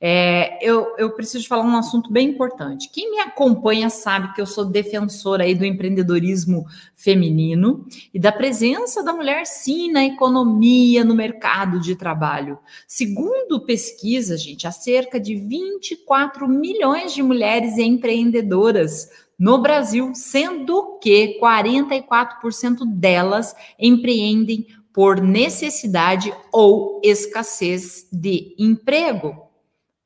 É, eu, eu preciso falar um assunto bem importante. Quem me acompanha sabe que eu sou defensora aí do empreendedorismo feminino e da presença da mulher sim na economia, no mercado de trabalho. Segundo pesquisa, gente, há cerca de 24 milhões de mulheres empreendedoras no Brasil, sendo que 44% delas empreendem por necessidade ou escassez de emprego.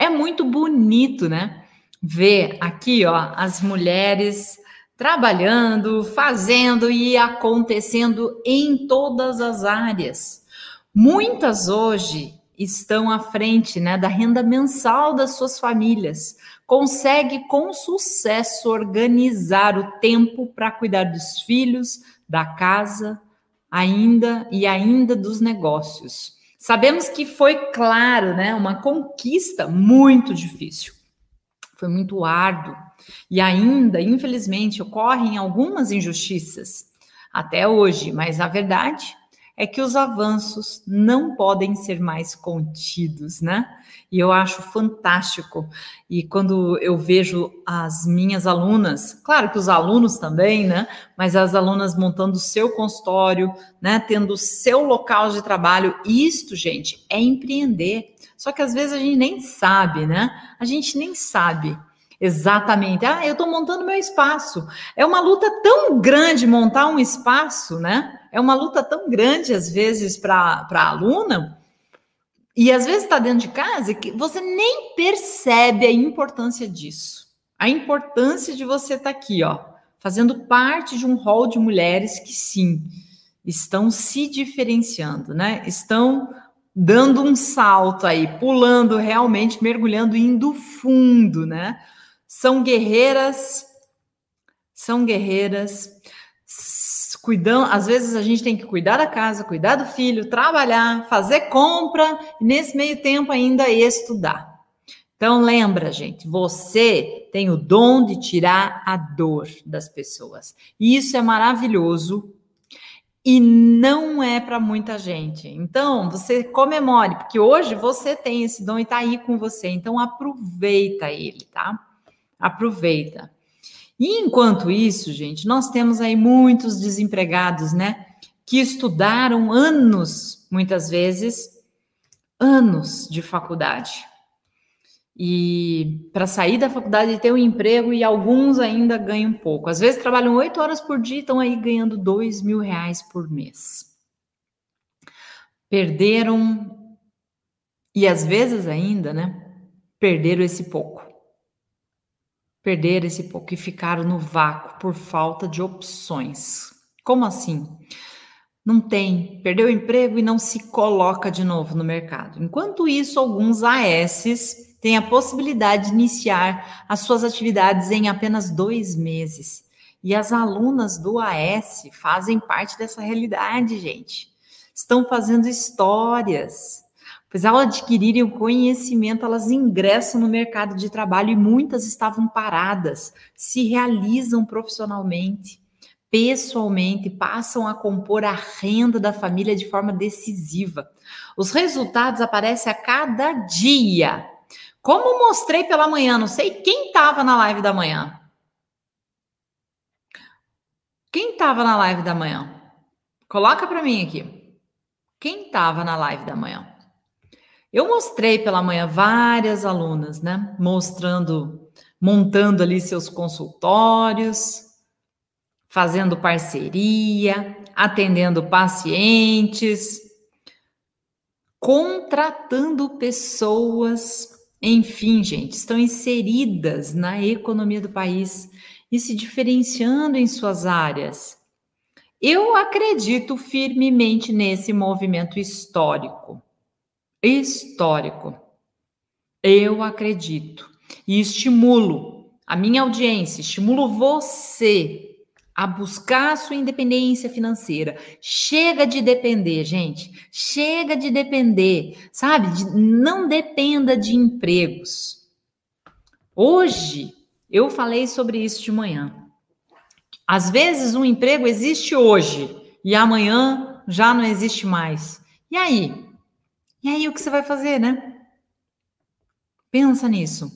É muito bonito, né? Ver aqui, ó, as mulheres trabalhando, fazendo e acontecendo em todas as áreas. Muitas hoje estão à frente, né, da renda mensal das suas famílias. Consegue com sucesso organizar o tempo para cuidar dos filhos, da casa, ainda e ainda dos negócios. Sabemos que foi, claro, né, uma conquista muito difícil. Foi muito árduo e ainda, infelizmente, ocorrem algumas injustiças até hoje, mas a verdade é que os avanços não podem ser mais contidos, né? E eu acho fantástico. E quando eu vejo as minhas alunas, claro que os alunos também, né? Mas as alunas montando o seu consultório, né? Tendo o seu local de trabalho, isto, gente, é empreender. Só que às vezes a gente nem sabe, né? A gente nem sabe. Exatamente. Ah, eu estou montando meu espaço. É uma luta tão grande montar um espaço, né? É uma luta tão grande, às vezes, para a aluna, e às vezes está dentro de casa que você nem percebe a importância disso. A importância de você estar tá aqui, ó, fazendo parte de um rol de mulheres que sim estão se diferenciando, né? Estão dando um salto aí, pulando realmente, mergulhando, indo fundo, né? são guerreiras, são guerreiras, cuidam, às vezes a gente tem que cuidar da casa, cuidar do filho, trabalhar, fazer compra e nesse meio tempo ainda estudar. Então lembra, gente, você tem o dom de tirar a dor das pessoas. E isso é maravilhoso e não é para muita gente. Então, você comemore, porque hoje você tem esse dom e está aí com você. Então aproveita ele, tá? aproveita. E enquanto isso, gente, nós temos aí muitos desempregados, né? Que estudaram anos, muitas vezes, anos de faculdade. E para sair da faculdade e ter um emprego, e alguns ainda ganham pouco. Às vezes trabalham oito horas por dia e estão aí ganhando dois mil reais por mês. Perderam, e às vezes ainda, né? Perderam esse pouco perder esse pouco e ficaram no vácuo por falta de opções. Como assim? Não tem, perdeu o emprego e não se coloca de novo no mercado. Enquanto isso, alguns ASs têm a possibilidade de iniciar as suas atividades em apenas dois meses. E as alunas do AS fazem parte dessa realidade, gente. Estão fazendo histórias Pois ao adquirirem o conhecimento, elas ingressam no mercado de trabalho e muitas estavam paradas, se realizam profissionalmente, pessoalmente, passam a compor a renda da família de forma decisiva. Os resultados aparecem a cada dia. Como mostrei pela manhã, não sei quem estava na live da manhã. Quem estava na live da manhã? Coloca para mim aqui. Quem estava na live da manhã? Eu mostrei pela manhã várias alunas, né? Mostrando, montando ali seus consultórios, fazendo parceria, atendendo pacientes, contratando pessoas, enfim, gente, estão inseridas na economia do país e se diferenciando em suas áreas. Eu acredito firmemente nesse movimento histórico histórico. Eu acredito e estimulo a minha audiência, estimulo você a buscar a sua independência financeira. Chega de depender, gente. Chega de depender, sabe? De, não dependa de empregos. Hoje, eu falei sobre isso de manhã. Às vezes, um emprego existe hoje e amanhã já não existe mais. E aí? E aí, o que você vai fazer, né? Pensa nisso.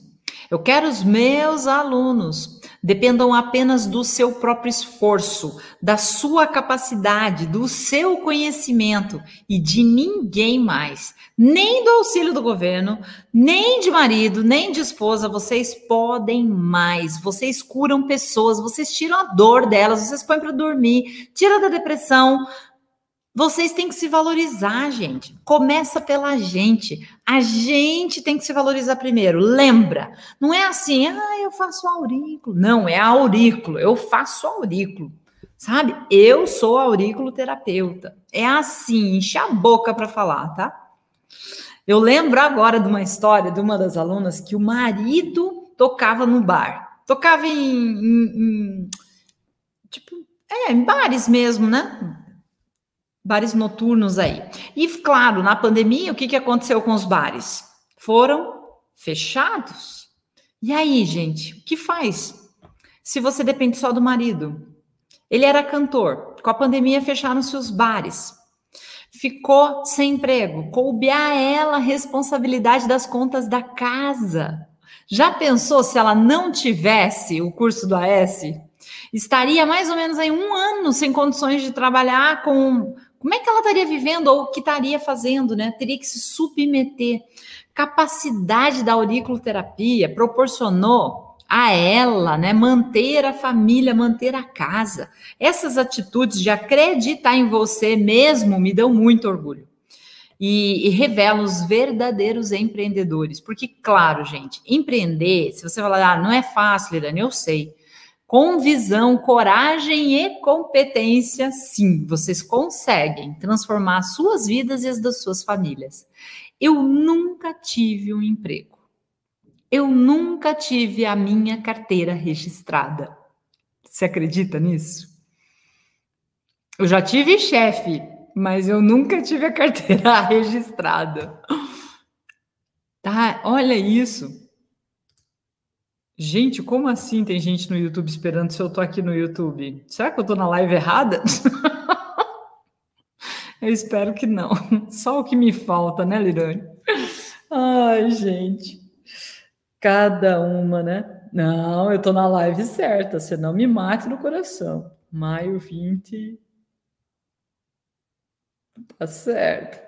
Eu quero os meus alunos dependam apenas do seu próprio esforço, da sua capacidade, do seu conhecimento e de ninguém mais. Nem do auxílio do governo, nem de marido, nem de esposa. Vocês podem mais. Vocês curam pessoas, vocês tiram a dor delas, vocês põem para dormir, tira da depressão, vocês têm que se valorizar, gente. Começa pela gente. A gente tem que se valorizar primeiro. Lembra? Não é assim, ah, eu faço aurículo. Não, é aurículo. Eu faço aurículo. Sabe? Eu sou aurículo terapeuta. É assim, enche a boca para falar, tá? Eu lembro agora de uma história de uma das alunas que o marido tocava no bar. Tocava em, em, em tipo, é, em bares mesmo, né? Bares noturnos aí. E, claro, na pandemia, o que, que aconteceu com os bares? Foram fechados. E aí, gente, o que faz? Se você depende só do marido. Ele era cantor. Com a pandemia, fecharam-se os bares. Ficou sem emprego. Coube a ela a responsabilidade das contas da casa. Já pensou se ela não tivesse o curso do AS? Estaria mais ou menos aí um ano sem condições de trabalhar com como é que ela estaria vivendo ou o que estaria fazendo, né? Teria que se submeter. Capacidade da auriculoterapia proporcionou a ela, né, manter a família, manter a casa. Essas atitudes de acreditar em você mesmo me dão muito orgulho. E, e revelam os verdadeiros empreendedores. Porque, claro, gente, empreender, se você falar, ah, não é fácil, Irane, eu sei com visão, coragem e competência, sim, vocês conseguem transformar suas vidas e as das suas famílias. Eu nunca tive um emprego. Eu nunca tive a minha carteira registrada. Você acredita nisso? Eu já tive chefe, mas eu nunca tive a carteira registrada. Tá? Olha isso. Gente, como assim tem gente no YouTube esperando se eu tô aqui no YouTube? Será que eu tô na live errada? eu espero que não. Só o que me falta, né, Lirane? Ai, gente. Cada uma, né? Não, eu tô na live certa, você não me mate no coração. Maio 20. Tá certo.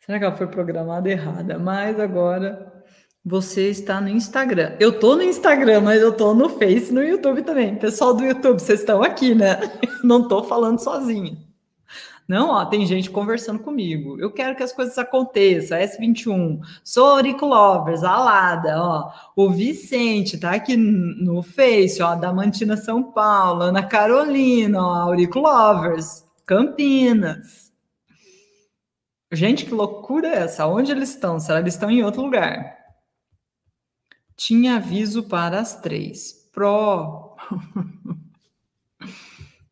Será que ela foi programada errada? Mas agora você está no Instagram. Eu tô no Instagram, mas eu tô no Face, no YouTube também. Pessoal do YouTube, vocês estão aqui, né? Não tô falando sozinho. Não, ó, tem gente conversando comigo. Eu quero que as coisas aconteçam. S21, sou Auriculovers, Alada, ó. O Vicente tá aqui no Face, ó, da Mantina São Paulo, Ana Carolina, ó, Auriculovers, Campinas. Gente, que loucura é essa? Onde eles estão? Será que eles estão em outro lugar? Tinha aviso para as três. Pro.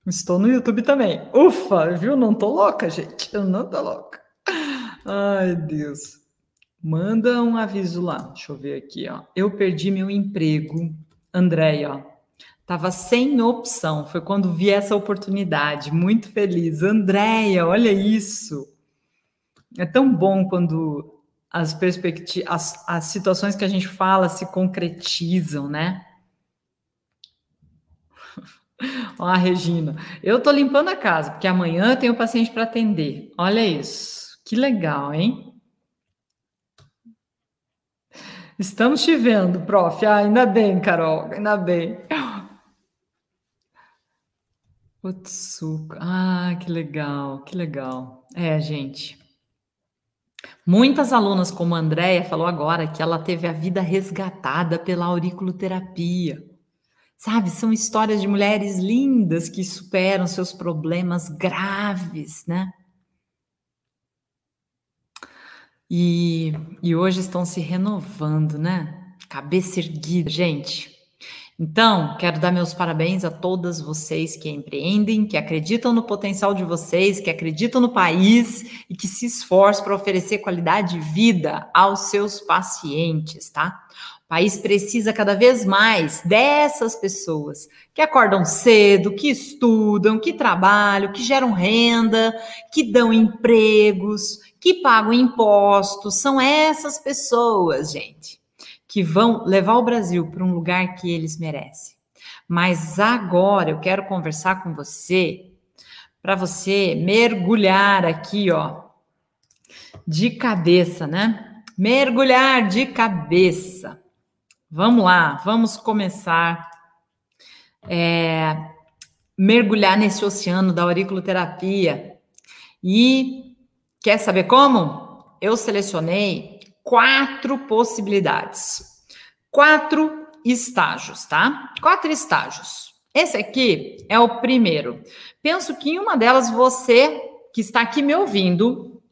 Estou no YouTube também. Ufa, viu? Não tô louca, gente. Eu não tô louca. Ai, Deus. Manda um aviso lá. Deixa eu ver aqui, ó. Eu perdi meu emprego. Andréia, ó. Tava sem opção. Foi quando vi essa oportunidade. Muito feliz. Andréia, olha isso. É tão bom quando as perspectivas, as, as situações que a gente fala se concretizam, né? Ó, a Regina, eu tô limpando a casa, porque amanhã eu tenho paciente para atender. Olha isso, que legal, hein? Estamos te vendo, prof. Ah, ainda bem, Carol, ainda bem. Otsuka. Ah, que legal, que legal. É, gente. Muitas alunas, como a Andrea falou agora, que ela teve a vida resgatada pela auriculoterapia. Sabe, são histórias de mulheres lindas que superam seus problemas graves, né? E, e hoje estão se renovando, né? Cabeça erguida. Gente, então, quero dar meus parabéns a todas vocês que empreendem, que acreditam no potencial de vocês, que acreditam no país e que se esforçam para oferecer qualidade de vida aos seus pacientes, tá? O país precisa cada vez mais dessas pessoas que acordam cedo, que estudam, que trabalham, que geram renda, que dão empregos, que pagam impostos. São essas pessoas, gente, que vão levar o Brasil para um lugar que eles merecem. Mas agora eu quero conversar com você para você mergulhar aqui, ó, de cabeça, né? Mergulhar de cabeça. Vamos lá, vamos começar é, mergulhar nesse oceano da auriculoterapia. E quer saber como? Eu selecionei quatro possibilidades, quatro estágios, tá? Quatro estágios. Esse aqui é o primeiro. Penso que em uma delas você que está aqui me ouvindo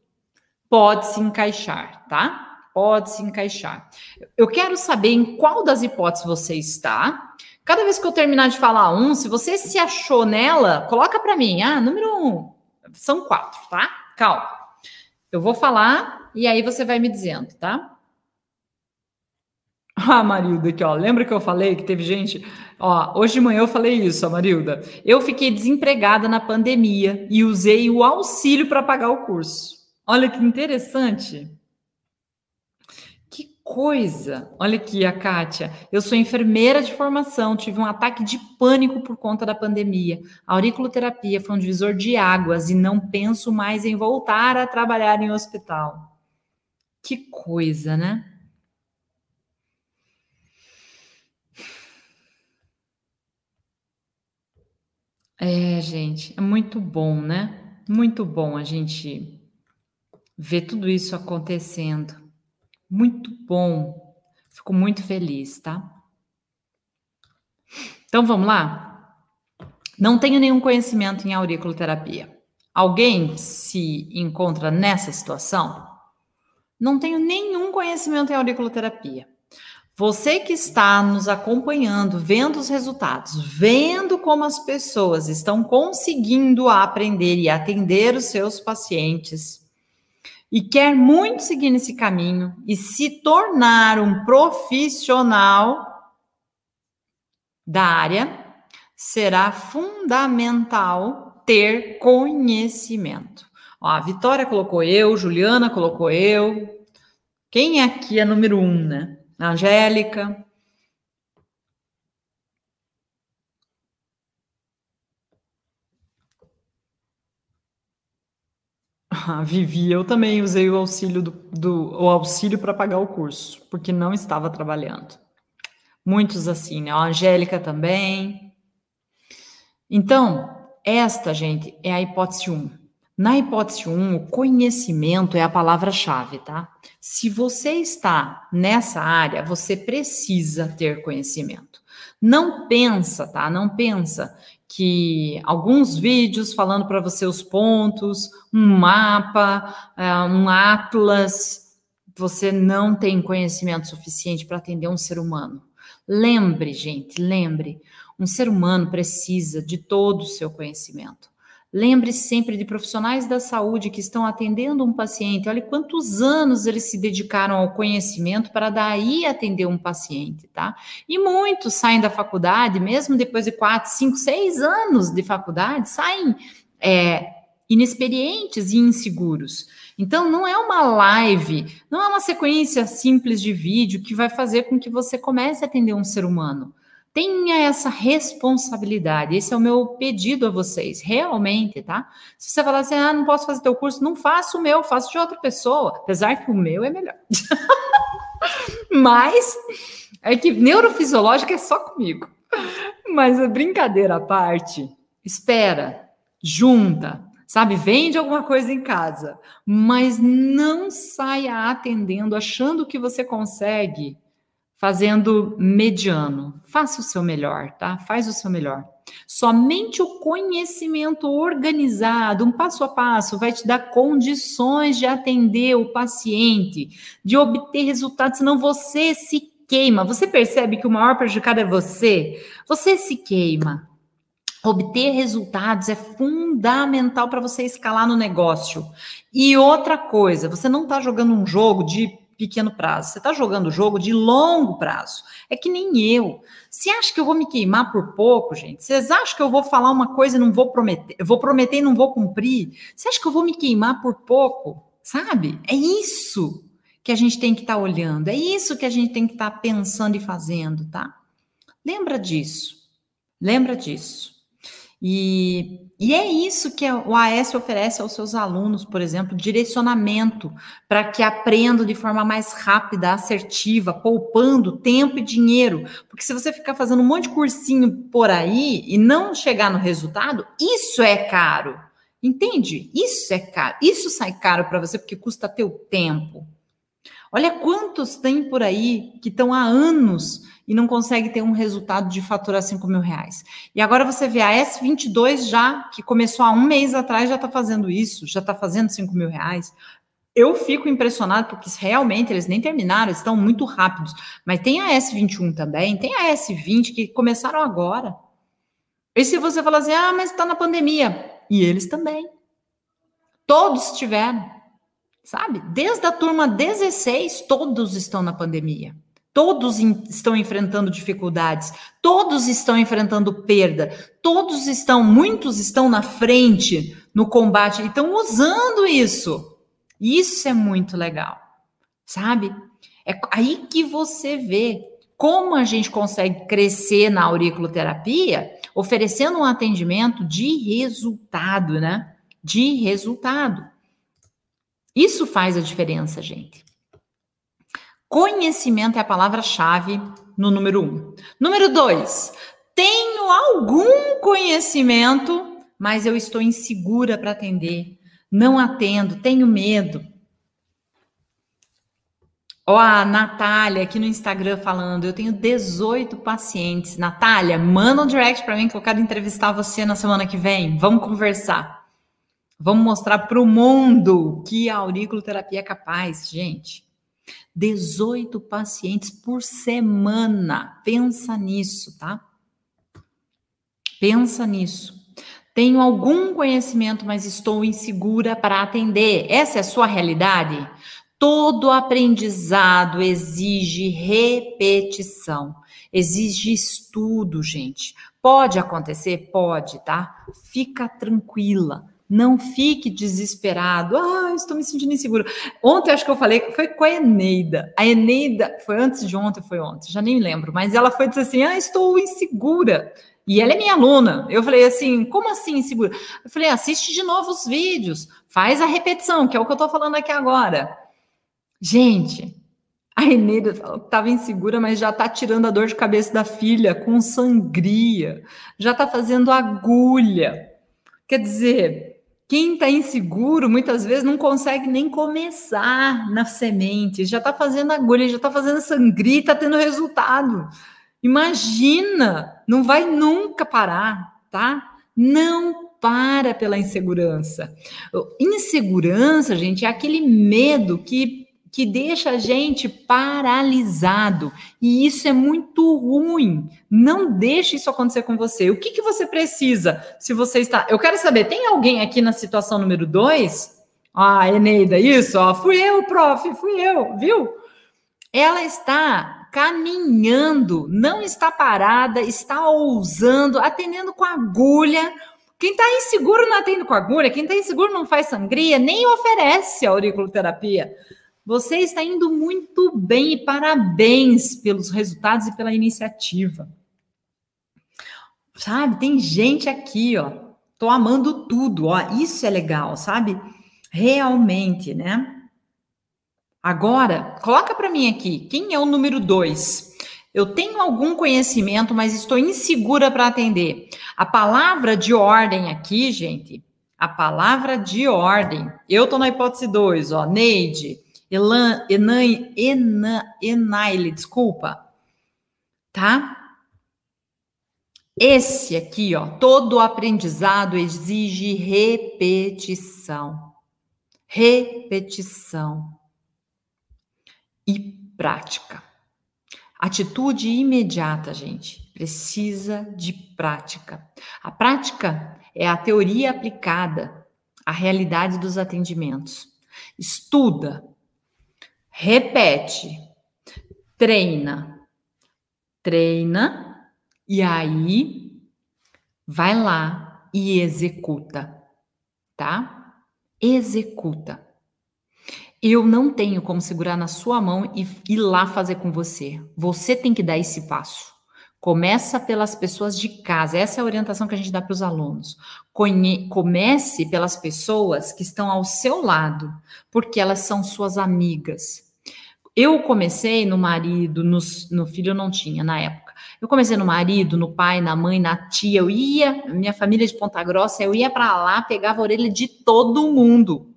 pode se encaixar, tá? Pode se encaixar. Eu quero saber em qual das hipóteses você está. Cada vez que eu terminar de falar um, se você se achou nela, coloca para mim. Ah, número um. São quatro, tá? Calma. Eu vou falar e aí você vai me dizendo, tá? Ah, Marilda, aqui, ó. Lembra que eu falei que teve gente. Ó, hoje de manhã eu falei isso, Marilda. Eu fiquei desempregada na pandemia e usei o auxílio para pagar o curso. Olha que interessante. Que coisa. Olha aqui a Kátia. Eu sou enfermeira de formação, tive um ataque de pânico por conta da pandemia. A auriculoterapia foi um divisor de águas e não penso mais em voltar a trabalhar em hospital. Que coisa, né? É, gente, é muito bom, né? Muito bom a gente ver tudo isso acontecendo. Muito bom. Fico muito feliz, tá? Então vamos lá? Não tenho nenhum conhecimento em auriculoterapia. Alguém se encontra nessa situação? Não tenho nenhum conhecimento em auriculoterapia. Você que está nos acompanhando, vendo os resultados, vendo como as pessoas estão conseguindo aprender e atender os seus pacientes, e quer muito seguir nesse caminho e se tornar um profissional da área, será fundamental ter conhecimento. Ó, a Vitória colocou eu, Juliana colocou eu. Quem aqui é número um, né? Angélica. Ah, Vivi, eu também usei o auxílio do, do o auxílio para pagar o curso, porque não estava trabalhando. Muitos assim, né? A Angélica também. Então, esta, gente, é a hipótese 1. Na hipótese 1, o conhecimento é a palavra-chave, tá? Se você está nessa área, você precisa ter conhecimento. Não pensa, tá? Não pensa que alguns vídeos falando para você os pontos, um mapa, é, um atlas, você não tem conhecimento suficiente para atender um ser humano. Lembre, gente, lembre, um ser humano precisa de todo o seu conhecimento. Lembre sempre de profissionais da saúde que estão atendendo um paciente. Olha quantos anos eles se dedicaram ao conhecimento para daí atender um paciente, tá? E muitos saem da faculdade, mesmo depois de quatro, cinco, seis anos de faculdade, saem é, inexperientes e inseguros. Então, não é uma live, não é uma sequência simples de vídeo que vai fazer com que você comece a atender um ser humano. Tenha essa responsabilidade. Esse é o meu pedido a vocês, realmente, tá? Se você falar assim, ah, não posso fazer teu curso, não faço o meu, faço de outra pessoa. Apesar que o meu é melhor. Mas é que neurofisiológica é só comigo. Mas a brincadeira à parte, espera, junta, sabe? Vende alguma coisa em casa, mas não saia atendendo achando que você consegue fazendo mediano. Faça o seu melhor, tá? Faz o seu melhor. Somente o conhecimento organizado, um passo a passo, vai te dar condições de atender o paciente, de obter resultados, senão você se queima. Você percebe que o maior prejudicado é você? Você se queima. Obter resultados é fundamental para você escalar no negócio. E outra coisa, você não está jogando um jogo de pequeno prazo, você está jogando o jogo de longo prazo. É que nem eu. Você acha que eu vou me queimar por pouco, gente? Vocês acham que eu vou falar uma coisa e não vou prometer? Eu vou prometer e não vou cumprir? Você acha que eu vou me queimar por pouco? sabe? É isso que a gente tem que estar tá olhando, é isso que a gente tem que estar tá pensando e fazendo, tá? Lembra disso, lembra disso. E, e é isso que o AS oferece aos seus alunos, por exemplo, direcionamento para que aprendam de forma mais rápida, assertiva, poupando tempo e dinheiro. Porque se você ficar fazendo um monte de cursinho por aí e não chegar no resultado, isso é caro. Entende? Isso é caro. Isso sai caro para você porque custa teu tempo. Olha quantos tem por aí que estão há anos e não consegue ter um resultado de faturar 5 mil reais. E agora você vê a S22 já, que começou há um mês atrás, já está fazendo isso, já está fazendo 5 mil reais. Eu fico impressionado porque realmente eles nem terminaram, estão muito rápidos. Mas tem a S21 também, tem a S20 que começaram agora. E se você falar assim, ah, mas está na pandemia. E eles também. Todos tiveram, sabe? Desde a turma 16, todos estão na pandemia. Todos estão enfrentando dificuldades, todos estão enfrentando perda, todos estão, muitos estão na frente no combate e estão usando isso. Isso é muito legal, sabe? É aí que você vê como a gente consegue crescer na auriculoterapia, oferecendo um atendimento de resultado, né? De resultado. Isso faz a diferença, gente. Conhecimento é a palavra-chave no número um. Número dois, tenho algum conhecimento, mas eu estou insegura para atender. Não atendo, tenho medo. Ó, a Natália aqui no Instagram falando, eu tenho 18 pacientes. Natália, manda um direct para mim que eu quero entrevistar você na semana que vem. Vamos conversar. Vamos mostrar para o mundo que a auriculoterapia é capaz, gente. 18 pacientes por semana. Pensa nisso, tá? Pensa nisso. Tenho algum conhecimento, mas estou insegura para atender. Essa é a sua realidade? Todo aprendizado exige repetição, exige estudo, gente. Pode acontecer? Pode, tá? Fica tranquila. Não fique desesperado. Ah, estou me sentindo inseguro. Ontem acho que eu falei, foi com a Eneida. A Eneida, foi antes de ontem, foi ontem, já nem lembro, mas ela foi dizer assim: ah, estou insegura. E ela é minha aluna. Eu falei assim: como assim insegura? Eu falei: assiste de novo os vídeos, faz a repetição, que é o que eu estou falando aqui agora. Gente, a Eneida estava insegura, mas já está tirando a dor de cabeça da filha com sangria, já está fazendo agulha. Quer dizer, quem está inseguro, muitas vezes, não consegue nem começar na semente, já está fazendo agulha, já está fazendo sangria, está tendo resultado. Imagina, não vai nunca parar, tá? Não para pela insegurança. Insegurança, gente, é aquele medo que que deixa a gente paralisado. E isso é muito ruim. Não deixe isso acontecer com você. O que, que você precisa se você está. Eu quero saber, tem alguém aqui na situação número dois? Ah, Eneida, isso, ó, fui eu, prof, fui eu, viu? Ela está caminhando, não está parada, está ousando, atendendo com agulha. Quem está inseguro não atende com agulha, quem está inseguro não faz sangria, nem oferece auriculoterapia. Você está indo muito bem e parabéns pelos resultados e pela iniciativa. Sabe, tem gente aqui, ó. Tô amando tudo, ó. Isso é legal, sabe? Realmente, né? Agora, coloca para mim aqui, quem é o número dois? Eu tenho algum conhecimento, mas estou insegura para atender. A palavra de ordem aqui, gente, a palavra de ordem. Eu tô na hipótese 2, ó, Neide. Elan, Enan, Enan, Enaile, desculpa, tá? Esse aqui, ó, todo aprendizado exige repetição. Repetição e prática. Atitude imediata, gente, precisa de prática. A prática é a teoria aplicada à realidade dos atendimentos. Estuda, repete, treina, treina e aí vai lá e executa, tá? Executa. Eu não tenho como segurar na sua mão e ir lá fazer com você. Você tem que dar esse passo. Começa pelas pessoas de casa. Essa é a orientação que a gente dá para os alunos. Conhe comece pelas pessoas que estão ao seu lado, porque elas são suas amigas. Eu comecei no marido, no, no filho eu não tinha na época. Eu comecei no marido, no pai, na mãe, na tia. Eu ia, minha família de Ponta Grossa, eu ia para lá, pegava a orelha de todo mundo.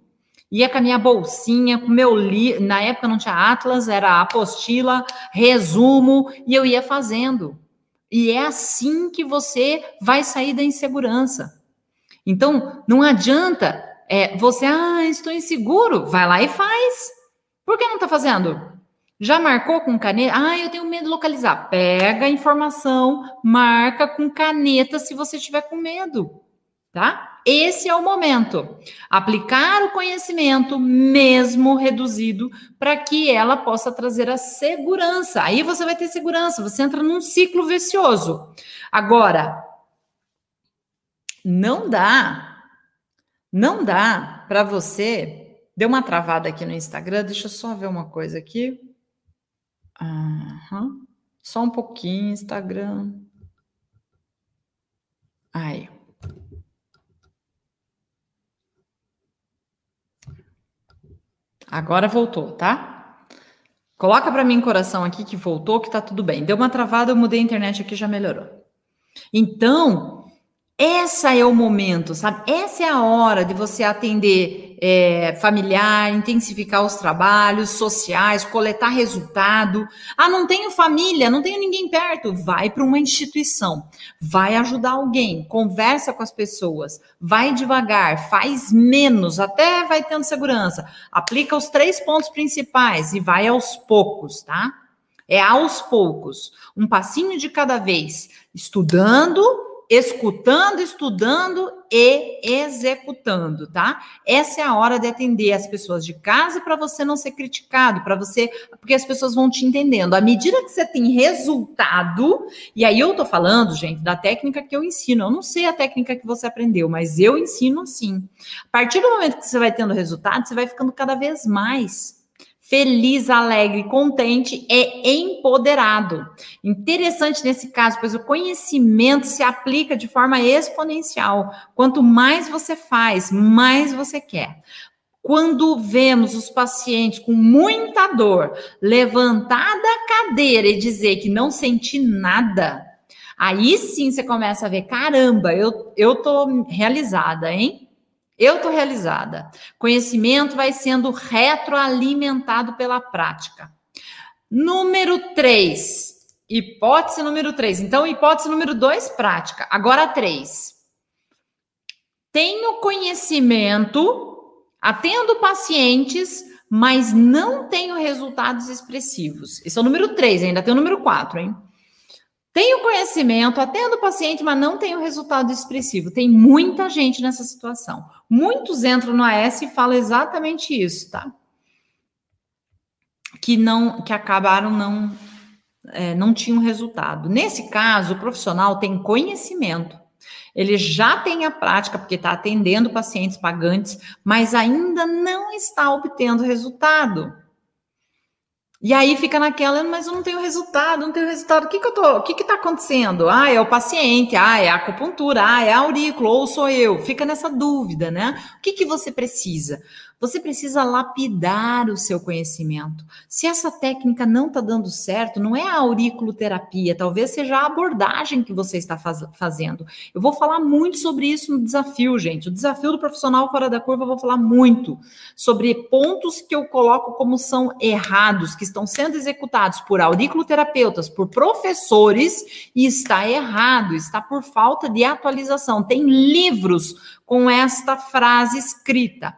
Ia com a minha bolsinha, com meu livro. Na época não tinha Atlas, era apostila, resumo, e eu ia fazendo. E é assim que você vai sair da insegurança. Então, não adianta é, você, ah, estou inseguro, vai lá e faz. Por que não está fazendo? Já marcou com caneta? Ah, eu tenho medo de localizar. Pega a informação, marca com caneta se você tiver com medo, tá? Esse é o momento. Aplicar o conhecimento, mesmo reduzido, para que ela possa trazer a segurança. Aí você vai ter segurança, você entra num ciclo vicioso. Agora, não dá, não dá para você. Deu uma travada aqui no Instagram, deixa eu só ver uma coisa aqui. Uhum. Só um pouquinho, Instagram. Aí. Agora voltou, tá? Coloca para mim coração aqui que voltou, que tá tudo bem. Deu uma travada, eu mudei a internet aqui, já melhorou. Então, essa é o momento, sabe? Essa é a hora de você atender é, familiar, intensificar os trabalhos sociais, coletar resultado. Ah, não tenho família, não tenho ninguém perto. Vai para uma instituição, vai ajudar alguém, conversa com as pessoas, vai devagar, faz menos, até vai tendo segurança. Aplica os três pontos principais e vai aos poucos, tá? É aos poucos, um passinho de cada vez, estudando escutando, estudando e executando, tá? Essa é a hora de atender as pessoas de casa para você não ser criticado, para você, porque as pessoas vão te entendendo. À medida que você tem resultado, e aí eu tô falando, gente, da técnica que eu ensino. Eu não sei a técnica que você aprendeu, mas eu ensino sim. A partir do momento que você vai tendo resultado, você vai ficando cada vez mais feliz, alegre, contente é empoderado. Interessante nesse caso, pois o conhecimento se aplica de forma exponencial. Quanto mais você faz, mais você quer. Quando vemos os pacientes com muita dor levantar da cadeira e dizer que não senti nada, aí sim você começa a ver: caramba, eu, eu tô realizada, hein? Eu estou realizada. Conhecimento vai sendo retroalimentado pela prática. Número 3. Hipótese número 3. Então, hipótese número 2, prática. Agora, 3. Tenho conhecimento, atendo pacientes, mas não tenho resultados expressivos. Esse é o número 3, ainda tem o número 4, hein? Tenho conhecimento, atendo paciente, mas não tenho resultado expressivo. Tem muita gente nessa situação. Muitos entram no AS e falam exatamente isso, tá? Que não, que acabaram não, é, não tinham resultado. Nesse caso, o profissional tem conhecimento. Ele já tem a prática, porque está atendendo pacientes pagantes, mas ainda não está obtendo resultado. E aí fica naquela, mas eu não tenho resultado, não tenho resultado. O que que eu tô, o que que tá acontecendo? Ah, é o paciente, ah, é a acupuntura, ah, é a aurícula, ou sou eu. Fica nessa dúvida, né? O que que você precisa? Você precisa lapidar o seu conhecimento. Se essa técnica não está dando certo, não é a auriculoterapia, talvez seja a abordagem que você está faz fazendo. Eu vou falar muito sobre isso no desafio, gente. O desafio do profissional fora da curva, eu vou falar muito sobre pontos que eu coloco como são errados, que estão sendo executados por auriculoterapeutas, por professores, e está errado, está por falta de atualização. Tem livros com esta frase escrita.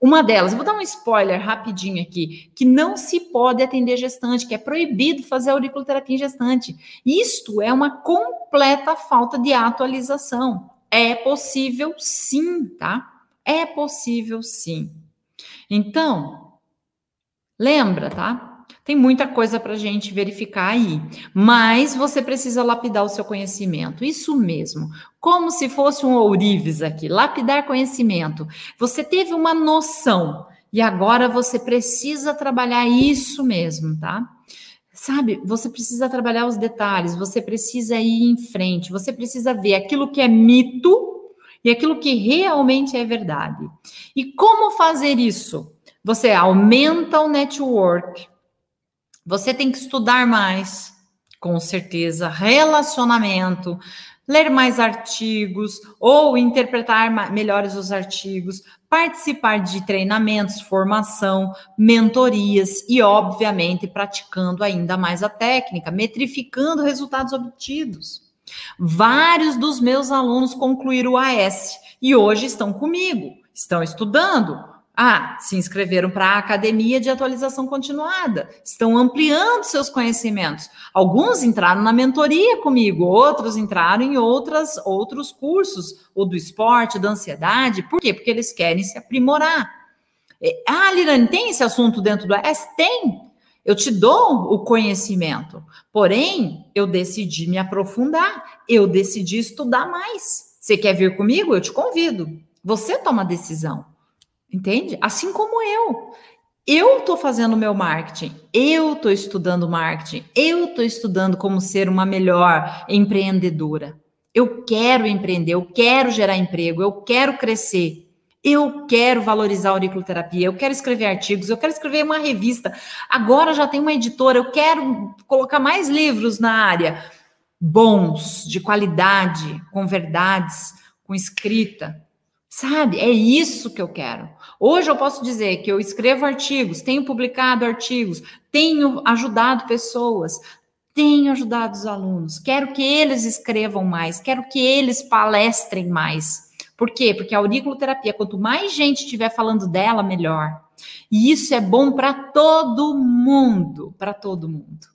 Uma delas, vou dar um spoiler rapidinho aqui, que não se pode atender gestante, que é proibido fazer auriculoterapia em gestante. Isto é uma completa falta de atualização. É possível sim, tá? É possível sim. Então, lembra, tá? Tem muita coisa para a gente verificar aí, mas você precisa lapidar o seu conhecimento. Isso mesmo, como se fosse um ourives aqui, lapidar conhecimento. Você teve uma noção E agora você precisa trabalhar isso mesmo, tá? Sabe, você precisa trabalhar os detalhes, você precisa ir em frente, você precisa ver aquilo que é mito e aquilo que realmente é verdade. E como fazer isso? Você aumenta o network, você tem que estudar mais, com certeza, relacionamento, ler mais artigos ou interpretar melhores os artigos, participar de treinamentos, formação, mentorias e, obviamente, praticando ainda mais a técnica, metrificando resultados obtidos. Vários dos meus alunos concluíram o AS e hoje estão comigo, estão estudando, ah, se inscreveram para a academia de atualização continuada, estão ampliando seus conhecimentos. Alguns entraram na mentoria comigo, outros entraram em outras, outros cursos, ou do esporte, da ansiedade. Por quê? Porque eles querem se aprimorar. É, ah, Lirane, tem esse assunto dentro do AS? Tem. Eu te dou o conhecimento, porém, eu decidi me aprofundar, eu decidi estudar mais. Você quer vir comigo? Eu te convido. Você toma a decisão. Entende? Assim como eu. Eu estou fazendo meu marketing, eu estou estudando marketing, eu estou estudando como ser uma melhor empreendedora. Eu quero empreender, eu quero gerar emprego, eu quero crescer. Eu quero valorizar a auriculoterapia, eu quero escrever artigos, eu quero escrever uma revista. Agora já tem uma editora, eu quero colocar mais livros na área bons, de qualidade, com verdades, com escrita. Sabe? É isso que eu quero. Hoje eu posso dizer que eu escrevo artigos, tenho publicado artigos, tenho ajudado pessoas, tenho ajudado os alunos, quero que eles escrevam mais, quero que eles palestrem mais. Por quê? Porque a auriculoterapia, quanto mais gente estiver falando dela, melhor. E isso é bom para todo mundo, para todo mundo.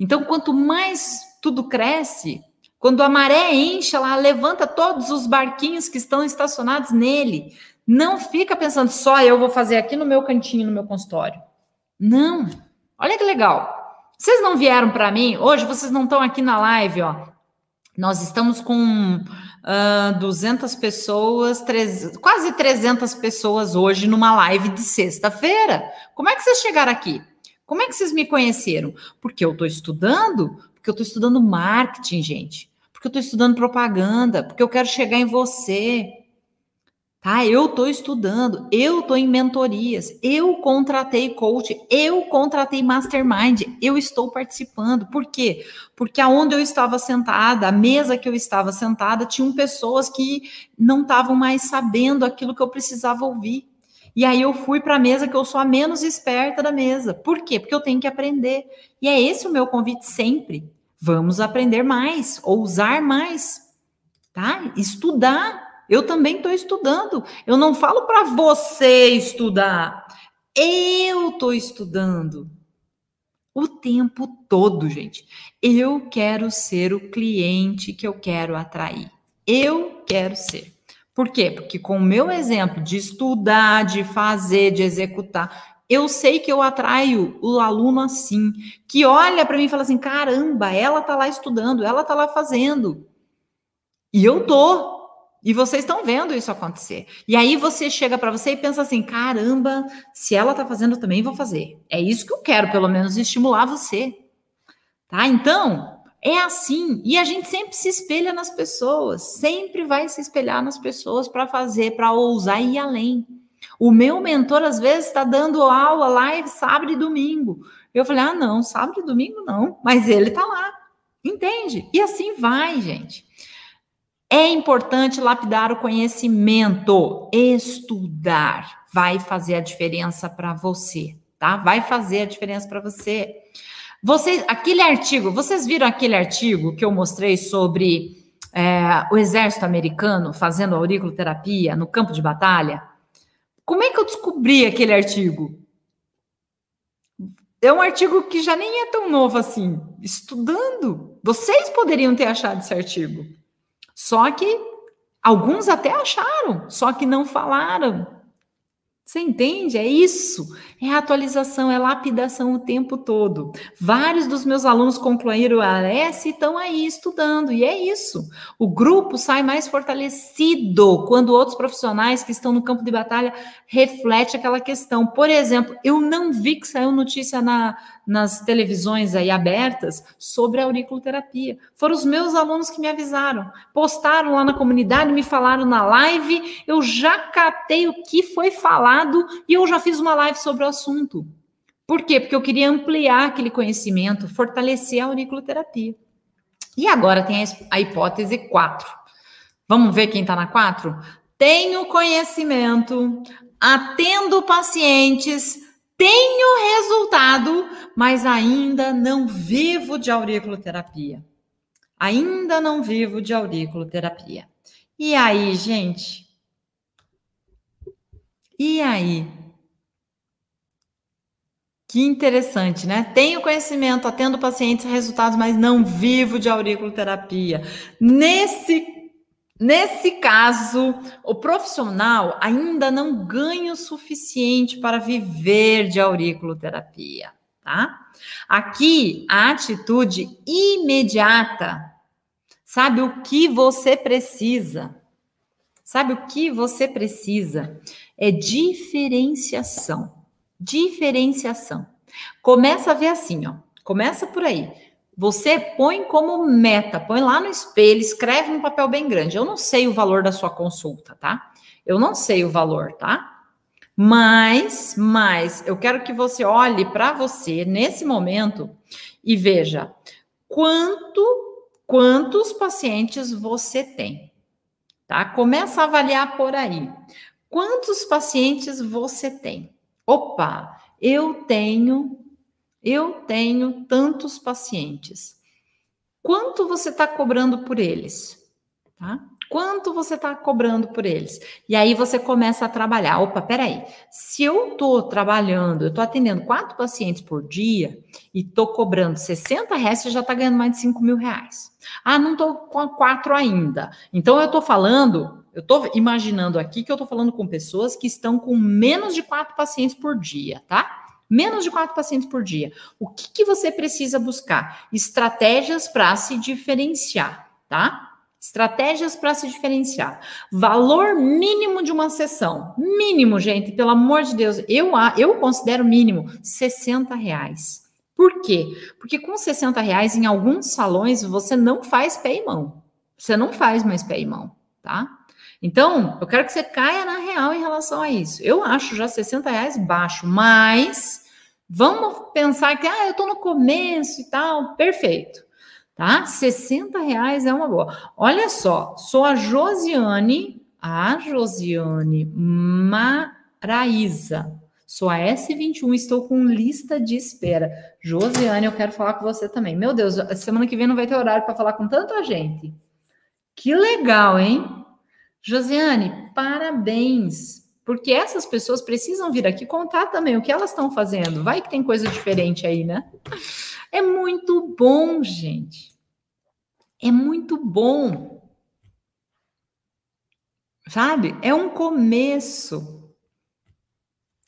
Então, quanto mais tudo cresce, quando a maré enche, ela levanta todos os barquinhos que estão estacionados nele. Não fica pensando só eu vou fazer aqui no meu cantinho, no meu consultório. Não. Olha que legal. Vocês não vieram para mim hoje, vocês não estão aqui na live, ó. Nós estamos com uh, ah, 200 pessoas, 3, quase 300 pessoas hoje numa live de sexta-feira. Como é que vocês chegaram aqui? Como é que vocês me conheceram? Porque eu estou estudando, porque eu estou estudando marketing, gente porque eu estou estudando propaganda, porque eu quero chegar em você. Tá? Eu estou estudando, eu estou em mentorias, eu contratei coach, eu contratei mastermind, eu estou participando. Por quê? Porque aonde eu estava sentada, a mesa que eu estava sentada, tinham pessoas que não estavam mais sabendo aquilo que eu precisava ouvir. E aí eu fui para a mesa que eu sou a menos esperta da mesa. Por quê? Porque eu tenho que aprender. E é esse o meu convite sempre. Vamos aprender mais, ousar mais, tá? Estudar. Eu também estou estudando. Eu não falo para você estudar. Eu estou estudando o tempo todo, gente. Eu quero ser o cliente que eu quero atrair. Eu quero ser. Por quê? Porque com o meu exemplo de estudar, de fazer, de executar, eu sei que eu atraio o aluno assim, que olha para mim e fala assim: caramba, ela tá lá estudando, ela tá lá fazendo. E eu tô. E vocês estão vendo isso acontecer. E aí você chega para você e pensa assim: caramba, se ela tá fazendo, eu também vou fazer. É isso que eu quero, pelo menos, estimular você. Tá? Então, é assim. E a gente sempre se espelha nas pessoas, sempre vai se espelhar nas pessoas para fazer, para ousar ir além. O meu mentor, às vezes, está dando aula live sábado e domingo. Eu falei, ah, não, sábado e domingo não, mas ele está lá. Entende? E assim vai, gente. É importante lapidar o conhecimento, estudar vai fazer a diferença para você, tá? Vai fazer a diferença para você. Vocês, aquele artigo, vocês viram aquele artigo que eu mostrei sobre é, o exército americano fazendo auriculoterapia no campo de batalha? Como é que eu descobri aquele artigo? É um artigo que já nem é tão novo assim. Estudando. Vocês poderiam ter achado esse artigo. Só que alguns até acharam, só que não falaram. Você entende? É isso. É atualização, é lapidação o tempo todo. Vários dos meus alunos concluíram a ALS e estão aí estudando, e é isso. O grupo sai mais fortalecido quando outros profissionais que estão no campo de batalha refletem aquela questão. Por exemplo, eu não vi que saiu notícia na, nas televisões aí abertas sobre a auriculoterapia. Foram os meus alunos que me avisaram. Postaram lá na comunidade, me falaram na live, eu já catei o que foi falado e eu já fiz uma live sobre o assunto. Por quê? Porque eu queria ampliar aquele conhecimento, fortalecer a auriculoterapia. E agora tem a hipótese 4. Vamos ver quem está na 4? Tenho conhecimento, atendo pacientes, tenho resultado, mas ainda não vivo de auriculoterapia. Ainda não vivo de auriculoterapia. E aí, gente? E aí? Que interessante, né? Tenho conhecimento, atendo pacientes, resultados, mas não vivo de auriculoterapia. Nesse Nesse caso, o profissional ainda não ganha o suficiente para viver de auriculoterapia, tá? Aqui, a atitude imediata, sabe o que você precisa? Sabe o que você precisa? É diferenciação. Diferenciação. Começa a ver assim, ó. Começa por aí. Você põe como meta, põe lá no espelho, escreve num papel bem grande. Eu não sei o valor da sua consulta, tá? Eu não sei o valor, tá? Mas, mas eu quero que você olhe para você nesse momento e veja quanto quantos pacientes você tem. Tá? Começa a avaliar por aí. Quantos pacientes você tem? Opa, eu tenho eu tenho tantos pacientes. Quanto você está cobrando por eles? Tá? Quanto você está cobrando por eles? E aí você começa a trabalhar. Opa, peraí. Se eu estou trabalhando, eu estou atendendo quatro pacientes por dia e estou cobrando 60 reais, você já está ganhando mais de 5 mil reais. Ah, não estou com quatro ainda. Então eu estou falando, eu estou imaginando aqui que eu estou falando com pessoas que estão com menos de quatro pacientes por dia, tá? Menos de quatro pacientes por dia. O que, que você precisa buscar? Estratégias para se diferenciar, tá? Estratégias para se diferenciar. Valor mínimo de uma sessão. Mínimo, gente, pelo amor de Deus. Eu, eu considero mínimo 60 reais. Por quê? Porque com 60 reais, em alguns salões, você não faz pé e mão. Você não faz mais pé e mão, tá? Então, eu quero que você caia na real em relação a isso. Eu acho já 60 reais baixo, mas vamos pensar que, ah, eu estou no começo e tal, perfeito. Tá? 60 reais é uma boa. Olha só, sou a Josiane, a Josiane Maraíza. Sou a S21, estou com lista de espera. Josiane, eu quero falar com você também. Meu Deus, semana que vem não vai ter horário para falar com tanta gente. Que legal, hein? Josiane, parabéns, porque essas pessoas precisam vir aqui contar também o que elas estão fazendo. Vai que tem coisa diferente aí, né? É muito bom, gente. É muito bom. Sabe? É um começo.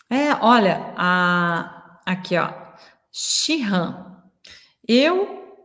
É, olha, a, aqui, ó. Shihan. Eu